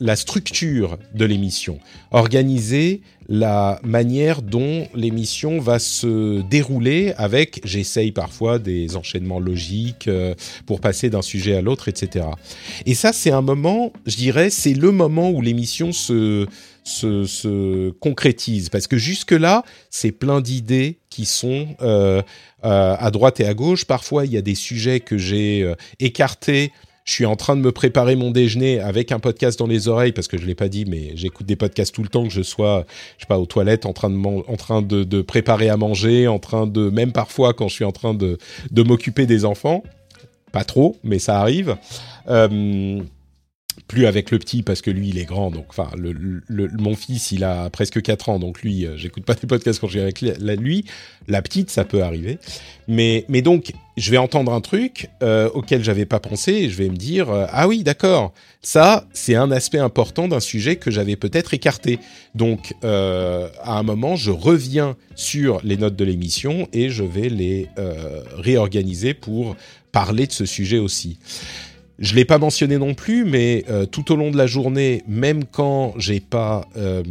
la structure de l'émission, organiser la manière dont l'émission va se dérouler avec, j'essaye parfois des enchaînements logiques euh, pour passer d'un sujet à l'autre, etc. Et ça, c'est un moment, je dirais, c'est le moment où l'émission se, se, se concrétise. Parce que jusque-là, c'est plein d'idées qui sont euh, euh, à droite et à gauche. Parfois, il y a des sujets que j'ai écartés je suis en train de me préparer mon déjeuner avec un podcast dans les oreilles parce que je l'ai pas dit, mais j'écoute des podcasts tout le temps que je sois, je sais pas, aux toilettes, en train de en train de, de préparer à manger, en train de même parfois quand je suis en train de de m'occuper des enfants, pas trop, mais ça arrive. Euh, plus avec le petit parce que lui il est grand donc enfin le, le- mon fils il a presque 4 ans donc lui euh, j'écoute pas des podcasts quand je avec lui la petite ça peut arriver. Mais mais donc je vais entendre un truc euh, auquel j'avais pas pensé et je vais me dire euh, ah oui d'accord ça c'est un aspect important d'un sujet que j'avais peut-être écarté. Donc euh, à un moment je reviens sur les notes de l'émission et je vais les euh, réorganiser pour parler de ce sujet aussi je l'ai pas mentionné non plus, mais euh, tout au long de la journée, même quand j'ai pas euh,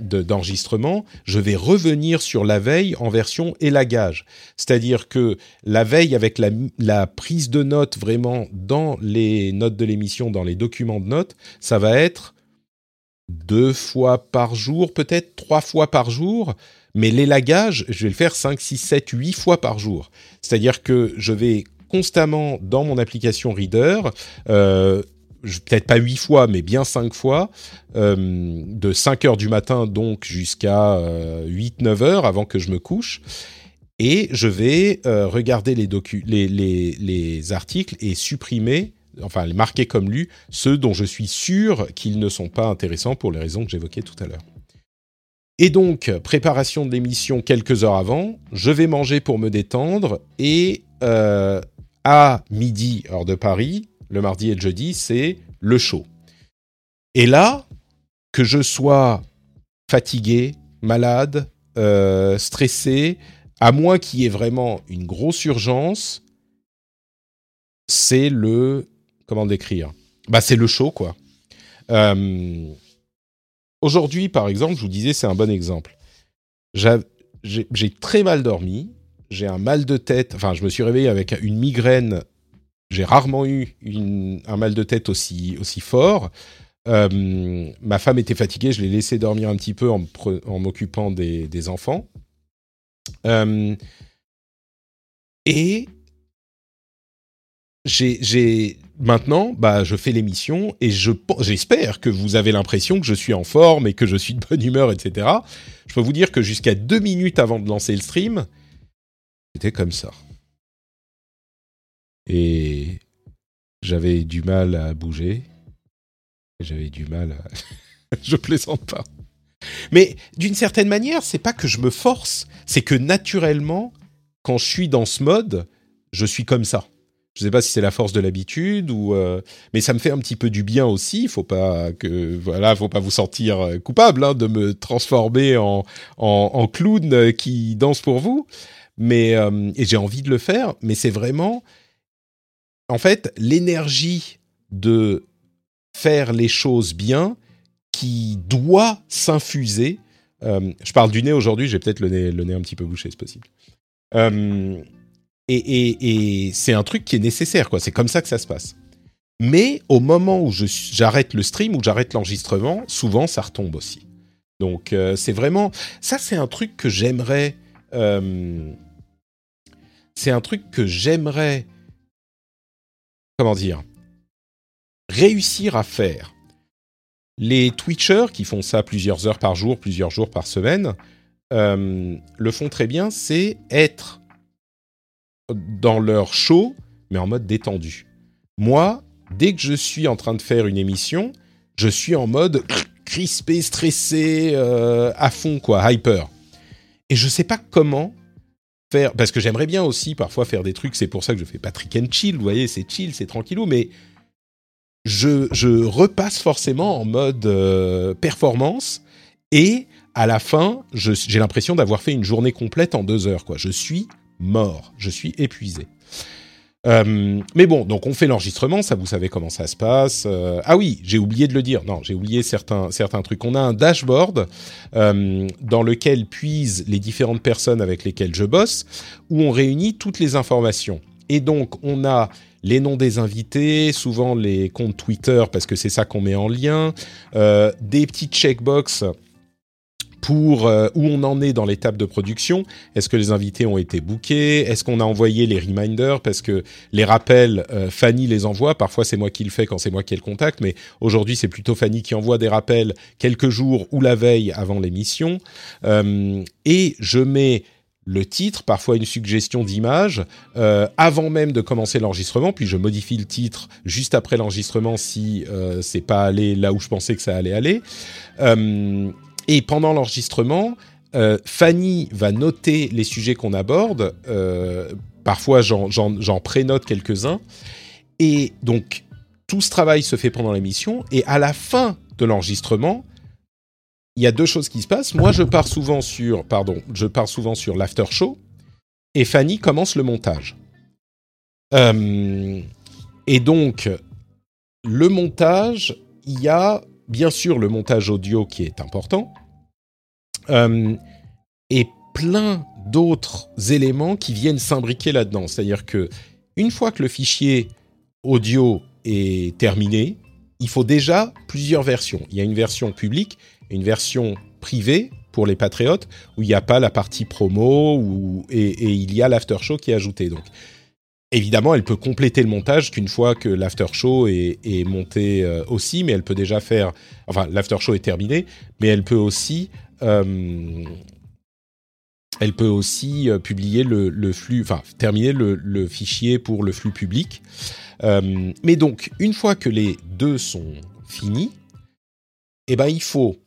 de- d'enregistrement, je vais revenir sur la veille en version élagage. C'est-à-dire que la veille avec la, la prise de notes vraiment dans les notes de l'émission, dans les documents de notes, ça va être deux fois par jour, peut-être trois fois par jour. Mais l'élagage, je vais le faire 5, 6, 7, 8 fois par jour. C'est-à-dire que je vais constamment dans mon application Reader, euh, peut-être pas huit fois, mais bien cinq fois, euh, de 5 heures du matin donc jusqu'à 8-9 heures avant que je me couche. Et je vais euh, regarder les, articles et supprimer, enfin les marquer comme lus, ceux dont je suis sûr qu'ils ne sont pas intéressants pour les raisons que j'évoquais tout à l'heure. Et donc, préparation de l'émission quelques heures avant, je vais manger pour me détendre et euh, à midi, heure de Paris, le mardi et le jeudi, c'est le show. Et là, que je sois fatigué, malade, euh, stressé, à moins qu'il y ait vraiment une grosse urgence, c'est le... Comment décrire? Bah c'est le show, quoi. Euh, Aujourd'hui, par exemple, je vous disais, c'est un bon exemple. J'a- J'ai j'ai très mal dormi, j'ai un mal de tête, enfin, je me suis réveillé avec une migraine j'ai rarement eu un mal de tête aussi fort. Euh, ma femme était fatiguée, je l'ai laissé dormir un petit peu en, m'occupant des, enfants. Euh, et j'ai maintenant, bah, je fais l'émission et je j'espère que vous avez l'impression que je suis en forme et que je suis de bonne humeur, etc. Je peux vous dire que jusqu'à deux minutes avant de lancer le stream, j'étais comme ça. Et j'avais du mal à bouger. J'avais du mal à... je plaisante pas. Mais d'une certaine manière, c'est pas que je me force, c'est que naturellement, quand je suis dans ce mode, je suis comme ça. Je sais pas si c'est la force de l'habitude ou, euh, mais ça me fait un petit peu du bien aussi. Faut pas que, voilà, faut pas vous sentir euh, coupable hein, de me transformer en, en, en, clown qui danse pour vous. Mais euh, et j'ai envie de le faire. Mais c'est vraiment, en fait, l'énergie de faire les choses bien qui doit s'infuser. Euh, je parle du nez aujourd'hui. J'ai peut-être le nez, le nez un petit peu bouché, c'est possible. Euh, et, et, et c'est un truc qui est nécessaire, quoi. C'est comme ça que ça se passe. Mais au moment où j'arrête le stream, où j'arrête l'enregistrement, souvent ça retombe aussi. Donc c'est vraiment... Ça c'est un truc que j'aimerais... Euh, c'est un truc que j'aimerais... Comment dire Réussir à faire. Les Twitchers qui font ça plusieurs heures par jour, plusieurs jours par semaine, euh, le font très bien, c'est être dans leur show, mais en mode détendu. Moi, dès que je suis en train de faire une émission, je suis en mode crispé, stressé, euh, à fond, quoi, hyper. Et je sais pas comment faire, parce que j'aimerais bien aussi parfois faire des trucs, c'est pour ça que je fais Patrick and Chill, vous voyez, c'est chill, c'est tranquillou, mais je, je, repasse forcément en mode euh, performance et à la fin, j'ai l'impression d'avoir fait une journée complète en deux heures. Quoi. Je suis mort. Je suis épuisé. Euh, mais bon, donc on fait l'enregistrement, ça vous savez comment ça se passe. Euh, ah oui, j'ai oublié de le dire. Non, j'ai oublié certains certains trucs. On a un dashboard euh, dans lequel puisent les différentes personnes avec lesquelles je bosse, où on réunit toutes les informations. Et donc on a les noms des invités, souvent les comptes Twitter parce que c'est ça qu'on met en lien, euh, des petites checkbox pour euh, où on en est dans l'étape de production. Est-ce que les invités ont été bookés? Est-ce qu'on a envoyé les reminders? Parce que les rappels, euh, Fanny les envoie. Parfois, c'est moi qui le fais quand c'est moi qui ai le contact. Mais aujourd'hui, c'est plutôt Fanny qui envoie des rappels quelques jours ou la veille avant l'émission. Euh, et je mets le titre, parfois une suggestion d'image, euh, avant même de commencer l'enregistrement, puis je modifie le titre juste après l'enregistrement si euh, c'est pas allé là où je pensais que ça allait aller. Euh, et pendant l'enregistrement, euh, Fanny va noter les sujets qu'on aborde. Euh, parfois, j'en prénote quelques-uns. Et donc, tout ce travail se fait pendant l'émission. Et à la fin de l'enregistrement, il y a deux choses qui se passent. Moi, je pars souvent sur, pardon, je pars souvent sur l'after show. Et Fanny commence le montage. Euh, et donc, le montage, il y a bien sûr le montage audio qui est important, euh, et plein d'autres éléments qui viennent s'imbriquer là-dedans. C'est-à-dire que une fois que le fichier audio est terminé, il faut déjà plusieurs versions. Il y a une version publique une version privée pour les patriotes où il n'y a pas la partie promo et, et, il y a l'after show qui est ajouté. Donc Évidemment, elle peut compléter le montage qu'une fois que l'after show est, monté euh, aussi, mais elle peut déjà faire. Enfin, l'after show est terminé, mais elle peut aussi. Euh, elle peut aussi euh, publier le, flux, enfin terminer le, le, fichier pour le flux public. Mais donc, une fois que les deux sont finis, eh ben, il faut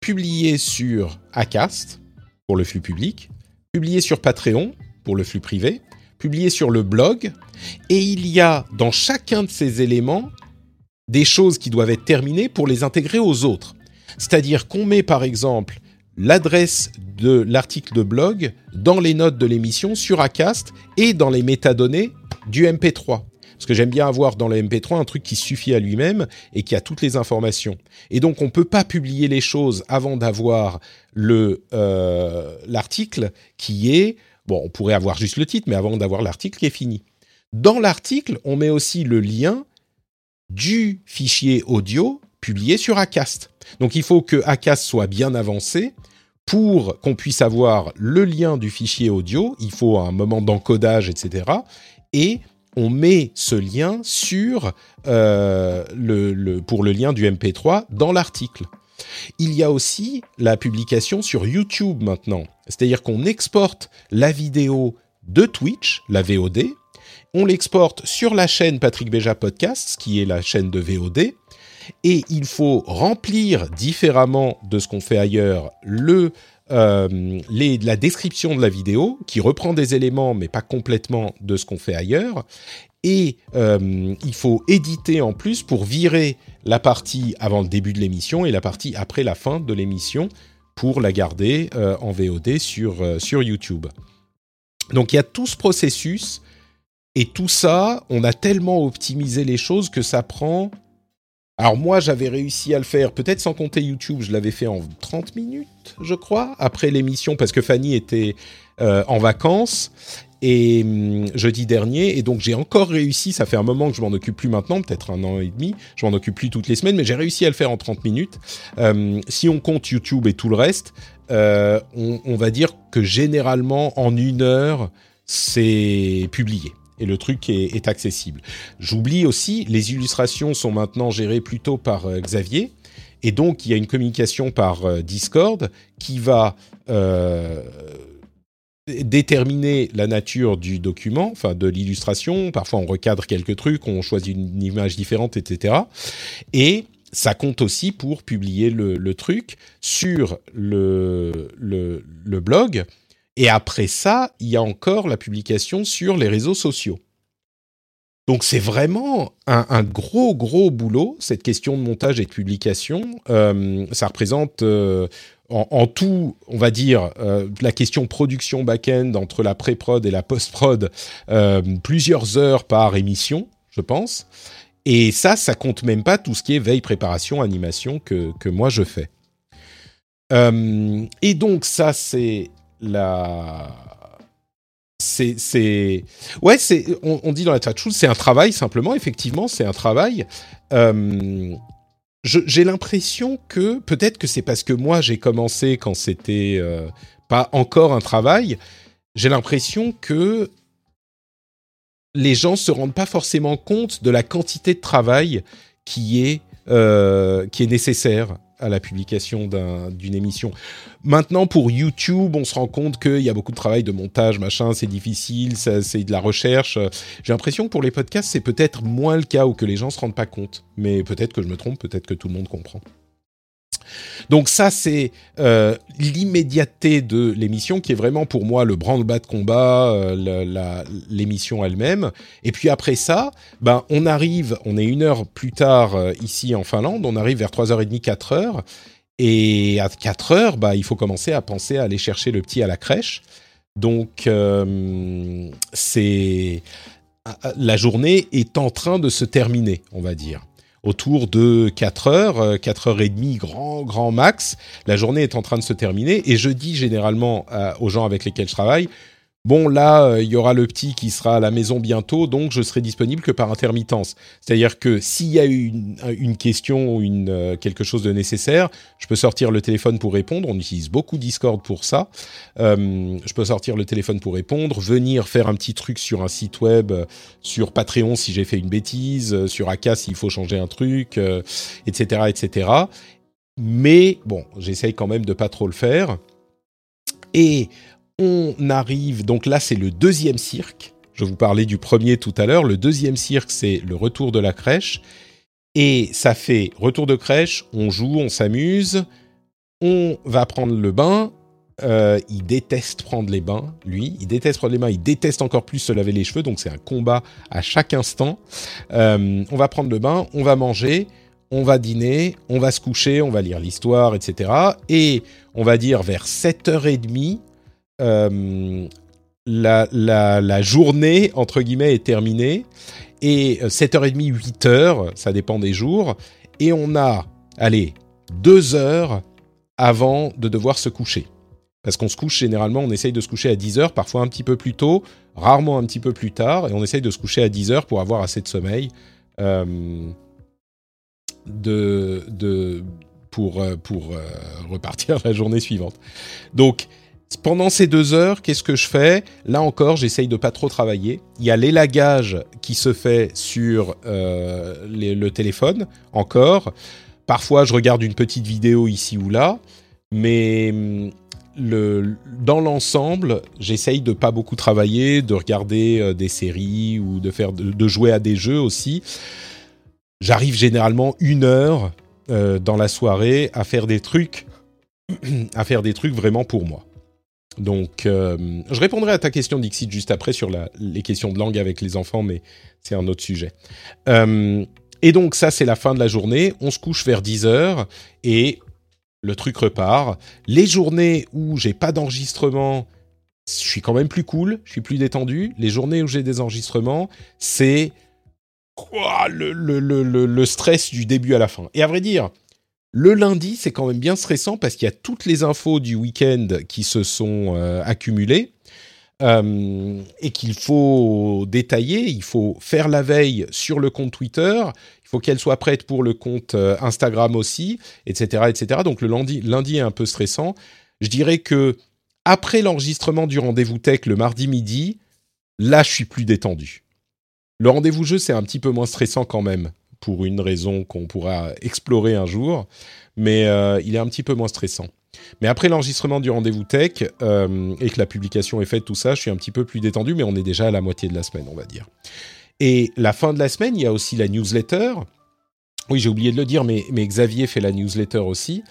publier sur Acast pour le flux public, publier sur Patreon pour le flux privé, publié sur le blog, et il y a dans chacun de ces éléments des choses qui doivent être terminées pour les intégrer aux autres. C'est-à-dire qu'on met par exemple l'adresse de l'article de blog dans les notes de l'émission sur Acast et dans les métadonnées du MP3. Parce que j'aime bien avoir dans le MP3 un truc qui suffit à lui-même et qui a toutes les informations. Et donc on ne peut pas publier les choses avant d'avoir euh, l'article qui est Bon, on pourrait avoir juste le titre, mais avant d'avoir l'article qui est fini. Dans l'article, on met aussi le lien du fichier audio publié sur Acast. Donc il faut que Acast soit bien avancé pour qu'on puisse avoir le lien du fichier audio. Il faut un moment d'encodage, etc. Et on met ce lien sur euh, pour le lien du MP3 dans l'article. Il y a aussi la publication sur YouTube maintenant. C'est-à-dire qu'on exporte la vidéo de Twitch, la VOD, on l'exporte sur la chaîne Patrick Béja Podcast, qui est la chaîne de VOD, et il faut remplir différemment de ce qu'on fait ailleurs le euh, la description de la vidéo, qui reprend des éléments, mais pas complètement de ce qu'on fait ailleurs. Et euh, il faut éditer en plus pour virer la partie avant le début de l'émission et la partie après la fin de l'émission pour la garder euh, en VOD sur, sur YouTube. Donc il y a tout ce processus et tout ça, on a tellement optimisé les choses que ça prend alors moi, j'avais réussi à le faire, peut-être sans compter YouTube, je l'avais fait en 30 minutes, je crois, après l'émission, parce que Fanny était euh, en vacances et hum, jeudi dernier, et donc j'ai encore réussi. Ça fait un moment que je m'en occupe plus maintenant, peut-être un an et demi. Je m'en occupe plus toutes les semaines, mais j'ai réussi à le faire en 30 minutes. Hum, si on compte YouTube et tout le reste, euh, on, va dire que généralement en une heure, c'est publié et le truc est, accessible. J'oublie aussi, les illustrations sont maintenant gérées plutôt par euh, Xavier, et donc il y a une communication par euh, Discord qui va déterminer la nature du document, enfin de l'illustration. Parfois on recadre quelques trucs, on choisit une image différente, etc. Et ça compte aussi pour publier le, truc sur le, blog et après ça, il y a encore la publication sur les réseaux sociaux. Donc c'est vraiment un, gros gros boulot cette question de montage et de publication. Euh, ça représente euh, en, tout, on va dire, euh, la question production back-end entre la pré-prod et la post-prod, plusieurs heures par émission, je pense. Et ça, ça compte même pas tout ce qui est veille, préparation, animation que, que moi je fais. et donc ça, c'est la c'est ouais c'est on, dit dans la chat c'est un travail simplement effectivement c'est un travail euh, j'ai l'impression que peut-être que c'est parce que moi j'ai commencé quand c'était euh, pas encore un travail j'ai l'impression que les gens se rendent pas forcément compte de la quantité de travail qui est euh, qui est nécessaire à la publication d'une émission. Maintenant, pour YouTube, on se rend compte qu'il y a beaucoup de travail de montage, machin, c'est difficile, c'est de la recherche. J'ai l'impression que pour les podcasts, c'est peut-être moins le cas ou que les gens se rendent pas compte. Mais peut-être que je me trompe, peut-être que tout le monde comprend. Donc ça, c'est euh, l'immédiateté de l'émission qui est vraiment pour moi le branle-bas de combat, euh, l'émission elle-même. Et puis après ça, ben, on arrive, on est une heure plus tard euh, ici en Finlande, on arrive vers 3h30, 4h. Et à 4 heures, bah, il faut commencer à penser à aller chercher le petit à la crèche. Donc, c'est la journée est en train de se terminer, on va dire autour de 4 heures, 4 euh, heures et demie, grand, grand max. La journée est en train de se terminer et je dis généralement euh, aux gens avec lesquels je travaille, bon là, euh, il y aura le petit qui sera à la maison bientôt, donc je serai disponible que par intermittence. C'est-à-dire que s'il y a une, une question ou une, euh, quelque chose de nécessaire, je peux sortir le téléphone pour répondre. On utilise beaucoup Discord pour ça. Euh, je peux sortir le téléphone pour répondre, venir faire un petit truc sur un site web, sur Patreon si j'ai fait une bêtise, sur Aka s'il faut changer un truc, etc., etc. Mais bon, j'essaye quand même de pas trop le faire. Et on arrive, donc là c'est le deuxième cirque. Je vous parlais du premier tout à l'heure. Le deuxième cirque, c'est le retour de la crèche. Et ça fait retour de crèche, on joue, on s'amuse, on va prendre le bain. Euh, il déteste prendre les bains, lui. Il déteste prendre les bains, il déteste encore plus se laver les cheveux. Donc c'est un combat à chaque instant. Euh, on va prendre le bain, on va manger, on va dîner, on va se coucher, on va lire l'histoire, etc. Et on va dire vers 7h30, euh, la, journée, entre guillemets, est terminée. Et 7h30, euh, 8h, ça dépend des jours. Et on a, allez, deux heures avant de devoir se coucher. parce qu'on se couche généralement, on essaye de se coucher à 10 heures, parfois un petit peu plus tôt, rarement un petit peu plus tard, et on essaye de se coucher à 10 heures pour avoir assez de sommeil euh, de, de, pour, euh, pour euh, repartir la journée suivante. Donc, pendant ces deux heures, qu'est-ce que je fais? Là encore, j'essaye de pas trop travailler. Il y a l'élagage qui se fait sur euh, le téléphone, encore. Parfois, je regarde une petite vidéo ici ou là, mais le, dans l'ensemble, j'essaye de pas beaucoup travailler, de regarder euh, des séries ou de faire de jouer à des jeux aussi. J'arrive généralement une heure euh, dans la soirée à faire des trucs, à faire des trucs vraiment pour moi. Donc, euh, je répondrai à ta question, Dixit, juste après sur les questions de langue avec les enfants, mais c'est un autre sujet. Euh, et donc, ça, c'est la fin de la journée. On se couche vers 10 heures et le truc repart. Les journées où j'ai pas d'enregistrement, je suis quand même plus cool, je suis plus détendu. Les journées où j'ai des enregistrements, c'est quoi, le stress du début à la fin. Et à vrai dire, le lundi, c'est quand même bien stressant parce qu'il y a toutes les infos du week-end qui se sont euh, accumulées euh, et qu'il faut détailler. Il faut faire la veille sur le compte Twitter. Il faut qu'elle soit prête pour le compte euh, Instagram aussi, etc., etc. Donc le lundi, lundi est un peu stressant. Je dirais que après l'enregistrement du rendez-vous tech le mardi midi, là, je suis plus détendu. Le rendez-vous jeu, c'est un petit peu moins stressant quand même, pour une raison qu'on pourra explorer un jour, mais euh, il est un petit peu moins stressant. Mais après l'enregistrement du rendez-vous tech euh, et que la publication est faite, tout ça, je suis un petit peu plus détendu, mais on est déjà à la moitié de la semaine, on va dire. Et la fin de la semaine, il y a aussi la newsletter. Oui, j'ai oublié de le dire, mais, mais Xavier fait la newsletter aussi.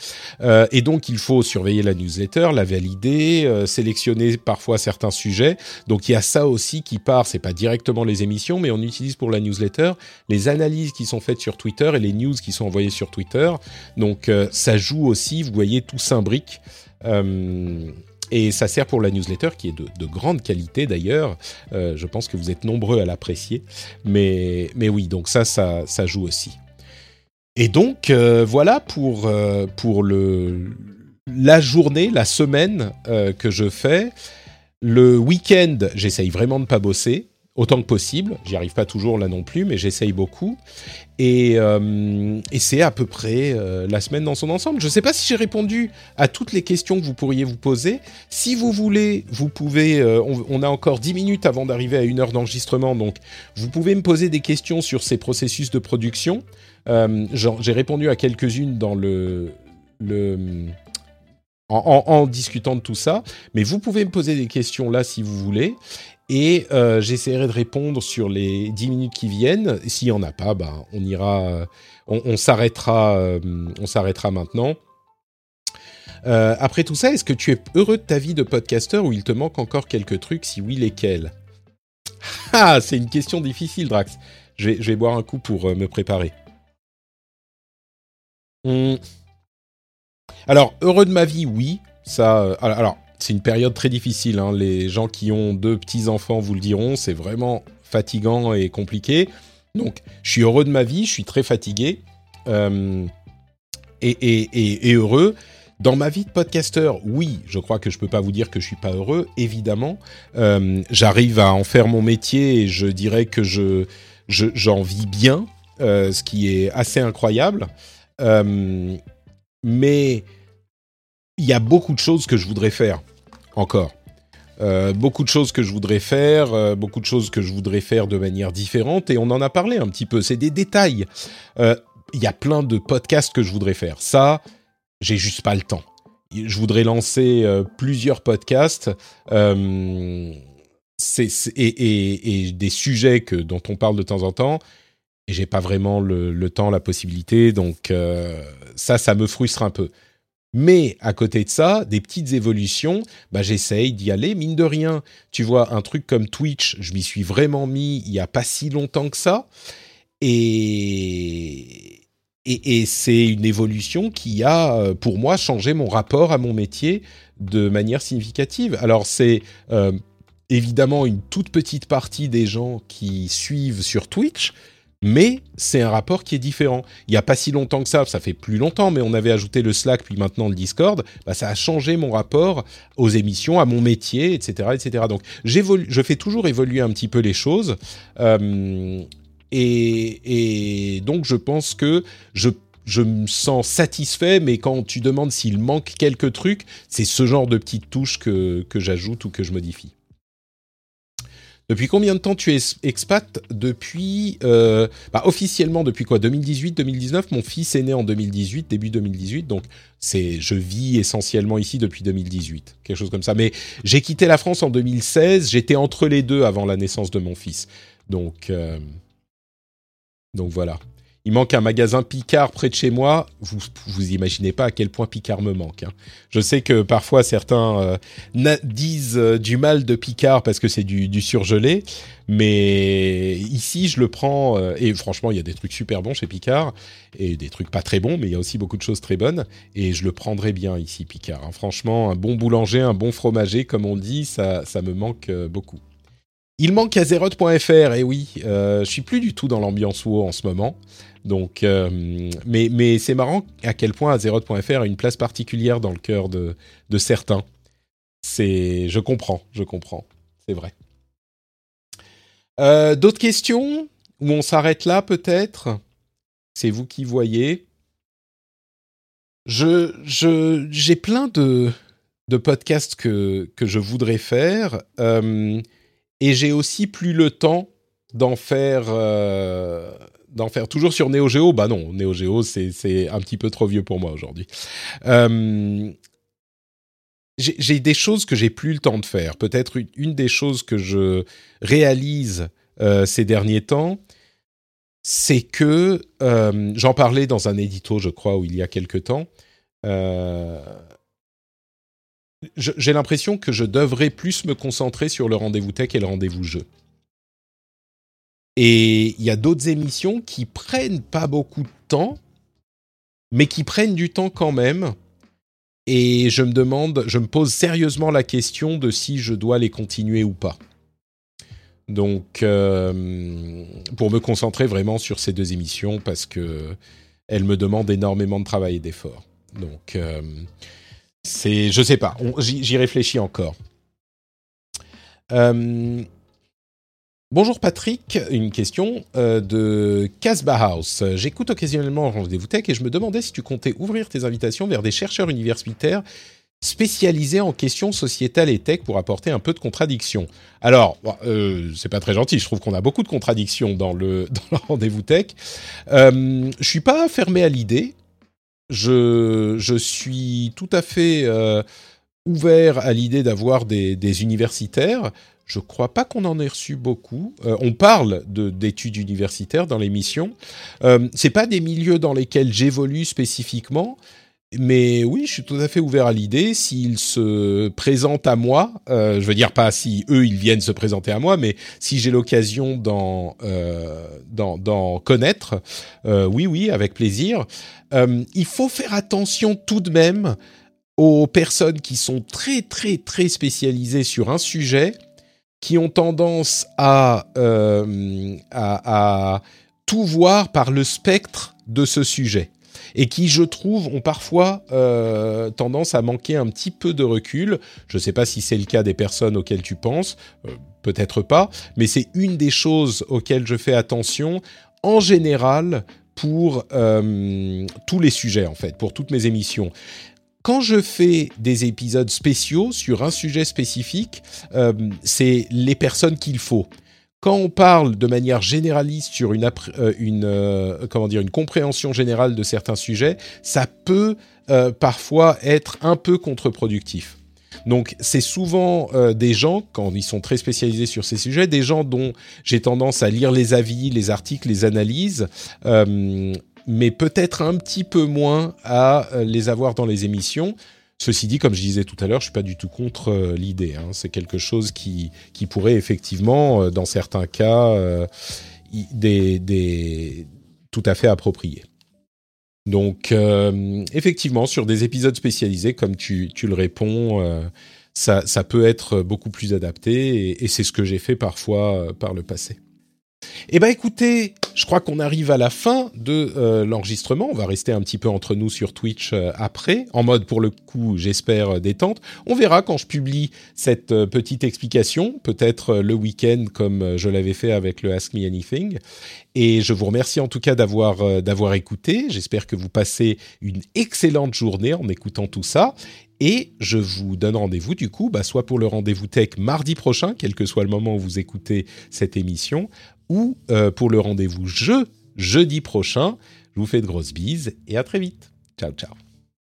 Euh, et donc, il faut surveiller la newsletter, la valider, euh, sélectionner parfois certains sujets. Donc, il y a ça aussi qui part. C'est pas directement les émissions, mais on utilise pour la newsletter les analyses qui sont faites sur Twitter et les news qui sont envoyées sur Twitter. Donc, euh, ça joue aussi. Vous voyez, tout s'imbrique. Euh, et ça sert pour la newsletter qui est de, de grande qualité d'ailleurs. Euh, je pense que vous êtes nombreux à l'apprécier. Mais, mais oui, donc ça, ça, ça joue aussi. Et donc, euh, voilà pour, euh, pour le, la journée, la semaine euh, que je fais. Le week-end, j'essaye vraiment de pas bosser, autant que possible. J'y arrive pas toujours là non plus, mais j'essaye beaucoup. Et, et c'est à peu près la semaine dans son ensemble. Je ne sais pas si j'ai répondu à toutes les questions que vous pourriez vous poser. Si vous voulez, vous pouvez... on, on a encore 10 minutes avant d'arriver à une heure d'enregistrement, donc vous pouvez me poser des questions sur ces processus de production. Euh, J'ai répondu à quelques-unes dans le... en, discutant de tout ça, mais vous pouvez me poser des questions là si vous voulez, et euh, j'essaierai de répondre sur les 10 minutes qui viennent. S'il n'y en a pas, ben, on ira, on, euh, s'arrêtera maintenant. Après tout ça, est-ce que tu es heureux de ta vie de podcasteur ou il te manque encore quelques trucs? Si oui, lesquels? Ah, c'est une question difficile, Drax. Je vais, boire un coup pour me préparer. Hmm. Alors, heureux de ma vie, oui. Ça, euh, alors, c'est une période très difficile. hein. Les gens qui ont deux petits enfants vous le diront. C'est vraiment fatigant et compliqué. Donc, je suis heureux de ma vie. Je suis très fatigué euh, et, heureux. Dans ma vie de podcasteur, oui, je crois que je peux pas vous dire que je suis pas heureux, évidemment. Euh, J'arrive à en faire mon métier et je dirais que je je- j'en vis bien, ce qui est assez incroyable. Euh, mais il y a beaucoup de choses que je voudrais faire encore. Euh, beaucoup de choses que je voudrais faire, euh, beaucoup de choses que je voudrais faire de manière différente, et on en a parlé un petit peu. C'est des détails. Il y a plein de podcasts que je voudrais faire. Ça, j'ai juste pas le temps. Je voudrais lancer plusieurs podcasts. et- et des sujets que, dont on parle de temps en temps, et j'ai pas vraiment le, temps, la possibilité, donc euh, ça, ça me frustre un peu. Mais à côté de ça, des petites évolutions, bah, j'essaye d'y aller. Mine de rien, tu vois, un truc comme Twitch, je m'y suis vraiment mis il y a pas si longtemps que ça. Et, et, et c'est une évolution qui a, euh, pour moi, changé mon rapport à mon métier de manière significative. Alors, c'est euh, évidemment une toute petite partie des gens qui suivent sur Twitch, Mais c'est un rapport qui est différent. Il n'y a pas si longtemps que ça, ça fait plus longtemps, mais on avait ajouté le Slack, puis maintenant le Discord. Bah, ça a changé mon rapport aux émissions, à mon métier, etc. etc. Donc je fais toujours évoluer un petit peu les choses. Euh, et, donc je pense que je je me sens satisfait, mais quand tu demandes s'il manque quelques trucs, c'est ce genre de petites touches que, que j'ajoute ou que je modifie. Depuis combien de temps tu es expat? Depuis, euh, bah, officiellement depuis quoi? 2018, 2019. Mon fils est né en 2018, début 2018, donc c'est, je vis essentiellement ici depuis 2018, quelque chose comme ça. Mais j'ai quitté la France en 2016. J'étais entre les deux avant la naissance de mon fils, donc euh, donc voilà il manque un magasin Picard près de chez moi. Vous vous imaginez pas à quel point Picard me manque. Hein. Je sais que parfois certains euh, disent euh, du mal de Picard parce que c'est du, surgelé, mais ici je le prends euh, et franchement il y a des trucs super bons chez Picard et des trucs pas très bons, mais il y a aussi beaucoup de choses très bonnes et je le prendrai bien ici Picard. Hein. Franchement, un bon boulanger, un bon fromager, comme on dit, ça, ça me manque beaucoup. Il manque Azeroth.fr, et oui, je suis plus du tout dans l'ambiance WoW en ce moment. Donc, euh, mais, mais c'est marrant à quel point Azeroth.fr a une place particulière dans le cœur de, de certains. C'est, je comprends, je comprends, c'est vrai. Euh, d'autres questions Ou on s'arrête là peut-être? C'est vous qui voyez. Je, je, j'ai plein de, de podcasts que, que je voudrais faire. Euh, et j'ai aussi plus le temps d'en faire d'en faire toujours sur Neo Geo? Bah non, Neo Geo, c'est un petit peu trop vieux pour moi aujourd'hui. Euh, j'ai des choses que j'ai plus le temps de faire. Peut-être une, des choses que je réalise euh, ces derniers temps, c'est que euh, j'en parlais dans un édito, je crois, il y a quelque temps. j'ai l'impression que je devrais plus me concentrer sur le rendez-vous tech et le rendez-vous jeu. Et il y a d'autres émissions qui prennent pas beaucoup de temps, mais qui prennent du temps quand même. Et je me demande, je me pose sérieusement la question de si je dois les continuer ou pas. Donc, euh, pour me concentrer vraiment sur ces deux émissions, parce que elles me demandent énormément de travail et d'effort. Donc, euh, c'est, je sais pas, j'y réfléchis encore. Euh, Bonjour Patrick, une question euh, de Casbah House. J'écoute occasionnellement Rendez-vous Tech et je me demandais si tu comptais ouvrir tes invitations vers des chercheurs universitaires spécialisés en questions sociétales et tech pour apporter un peu de contradiction. Alors, euh, c'est pas très gentil, je trouve qu'on a beaucoup de contradictions dans le, Rendez-vous Tech. Euh, je suis pas fermé à l'idée. Je, suis tout à fait euh, ouvert à l'idée d'avoir des universitaires. Je crois pas qu'on en ait reçu beaucoup. Euh, on parle d'études universitaires dans l'émission. Euh, c'est pas des milieux dans lesquels j'évolue spécifiquement, mais oui, je suis tout à fait ouvert à l'idée. S'ils se présentent à moi, euh, je veux dire pas si eux ils viennent se présenter à moi, mais si j'ai l'occasion d'en euh, connaître, oui, oui, avec plaisir. il faut faire attention tout de même aux personnes qui sont très très très spécialisées sur un sujet qui ont tendance euh, à, tout voir par le spectre de ce sujet et qui, je trouve, ont parfois euh, tendance à manquer un petit peu de recul. Je ne sais pas si c'est le cas des personnes auxquelles tu penses, euh, peut-être pas, mais c'est une des choses auxquelles je fais attention en général pour tous les sujets, en fait, pour toutes mes émissions quand je fais des épisodes spéciaux sur un sujet spécifique, euh, c'est les personnes qu'il faut. Quand on parle de manière généraliste sur une, euh, euh, comment dire une compréhension générale de certains sujets, ça peut parfois être un peu contre-productif. Donc c'est souvent des gens, quand ils sont très spécialisés sur ces sujets, des gens dont j'ai tendance à lire les avis, les articles, les analyses, mais peut-être un petit peu moins à euh, les avoir dans les émissions. Ceci dit, comme je disais tout à l'heure, je suis pas du tout contre euh, l'idée. Hein. C'est quelque chose qui, qui pourrait effectivement, euh, dans certains cas, des, tout à fait approprié. Donc, effectivement, sur des épisodes spécialisés, comme tu, tu le réponds, ça, ça, peut être beaucoup plus adapté, et, et c'est ce que j'ai fait parfois par le passé. Eh ben, écoutez, Je crois qu'on arrive à la fin de euh, l'enregistrement. On va rester un petit peu entre nous sur Twitch euh, après, en mode pour le coup, j'espère, euh, détente. On verra quand je publie cette petite explication, peut-être le week-end comme je l'avais fait avec le Ask Me Anything. Et je vous remercie en tout cas d'avoir d'avoir écouté. J'espère que vous passez une excellente journée en écoutant tout ça. Et je vous donne rendez-vous du coup, bah, soit pour le rendez-vous tech mardi prochain, quel que soit le moment où vous écoutez cette émission, ou euh, pour le rendez-vous jeu jeudi prochain. Je vous fais de grosses bises et à très vite. Ciao, ciao.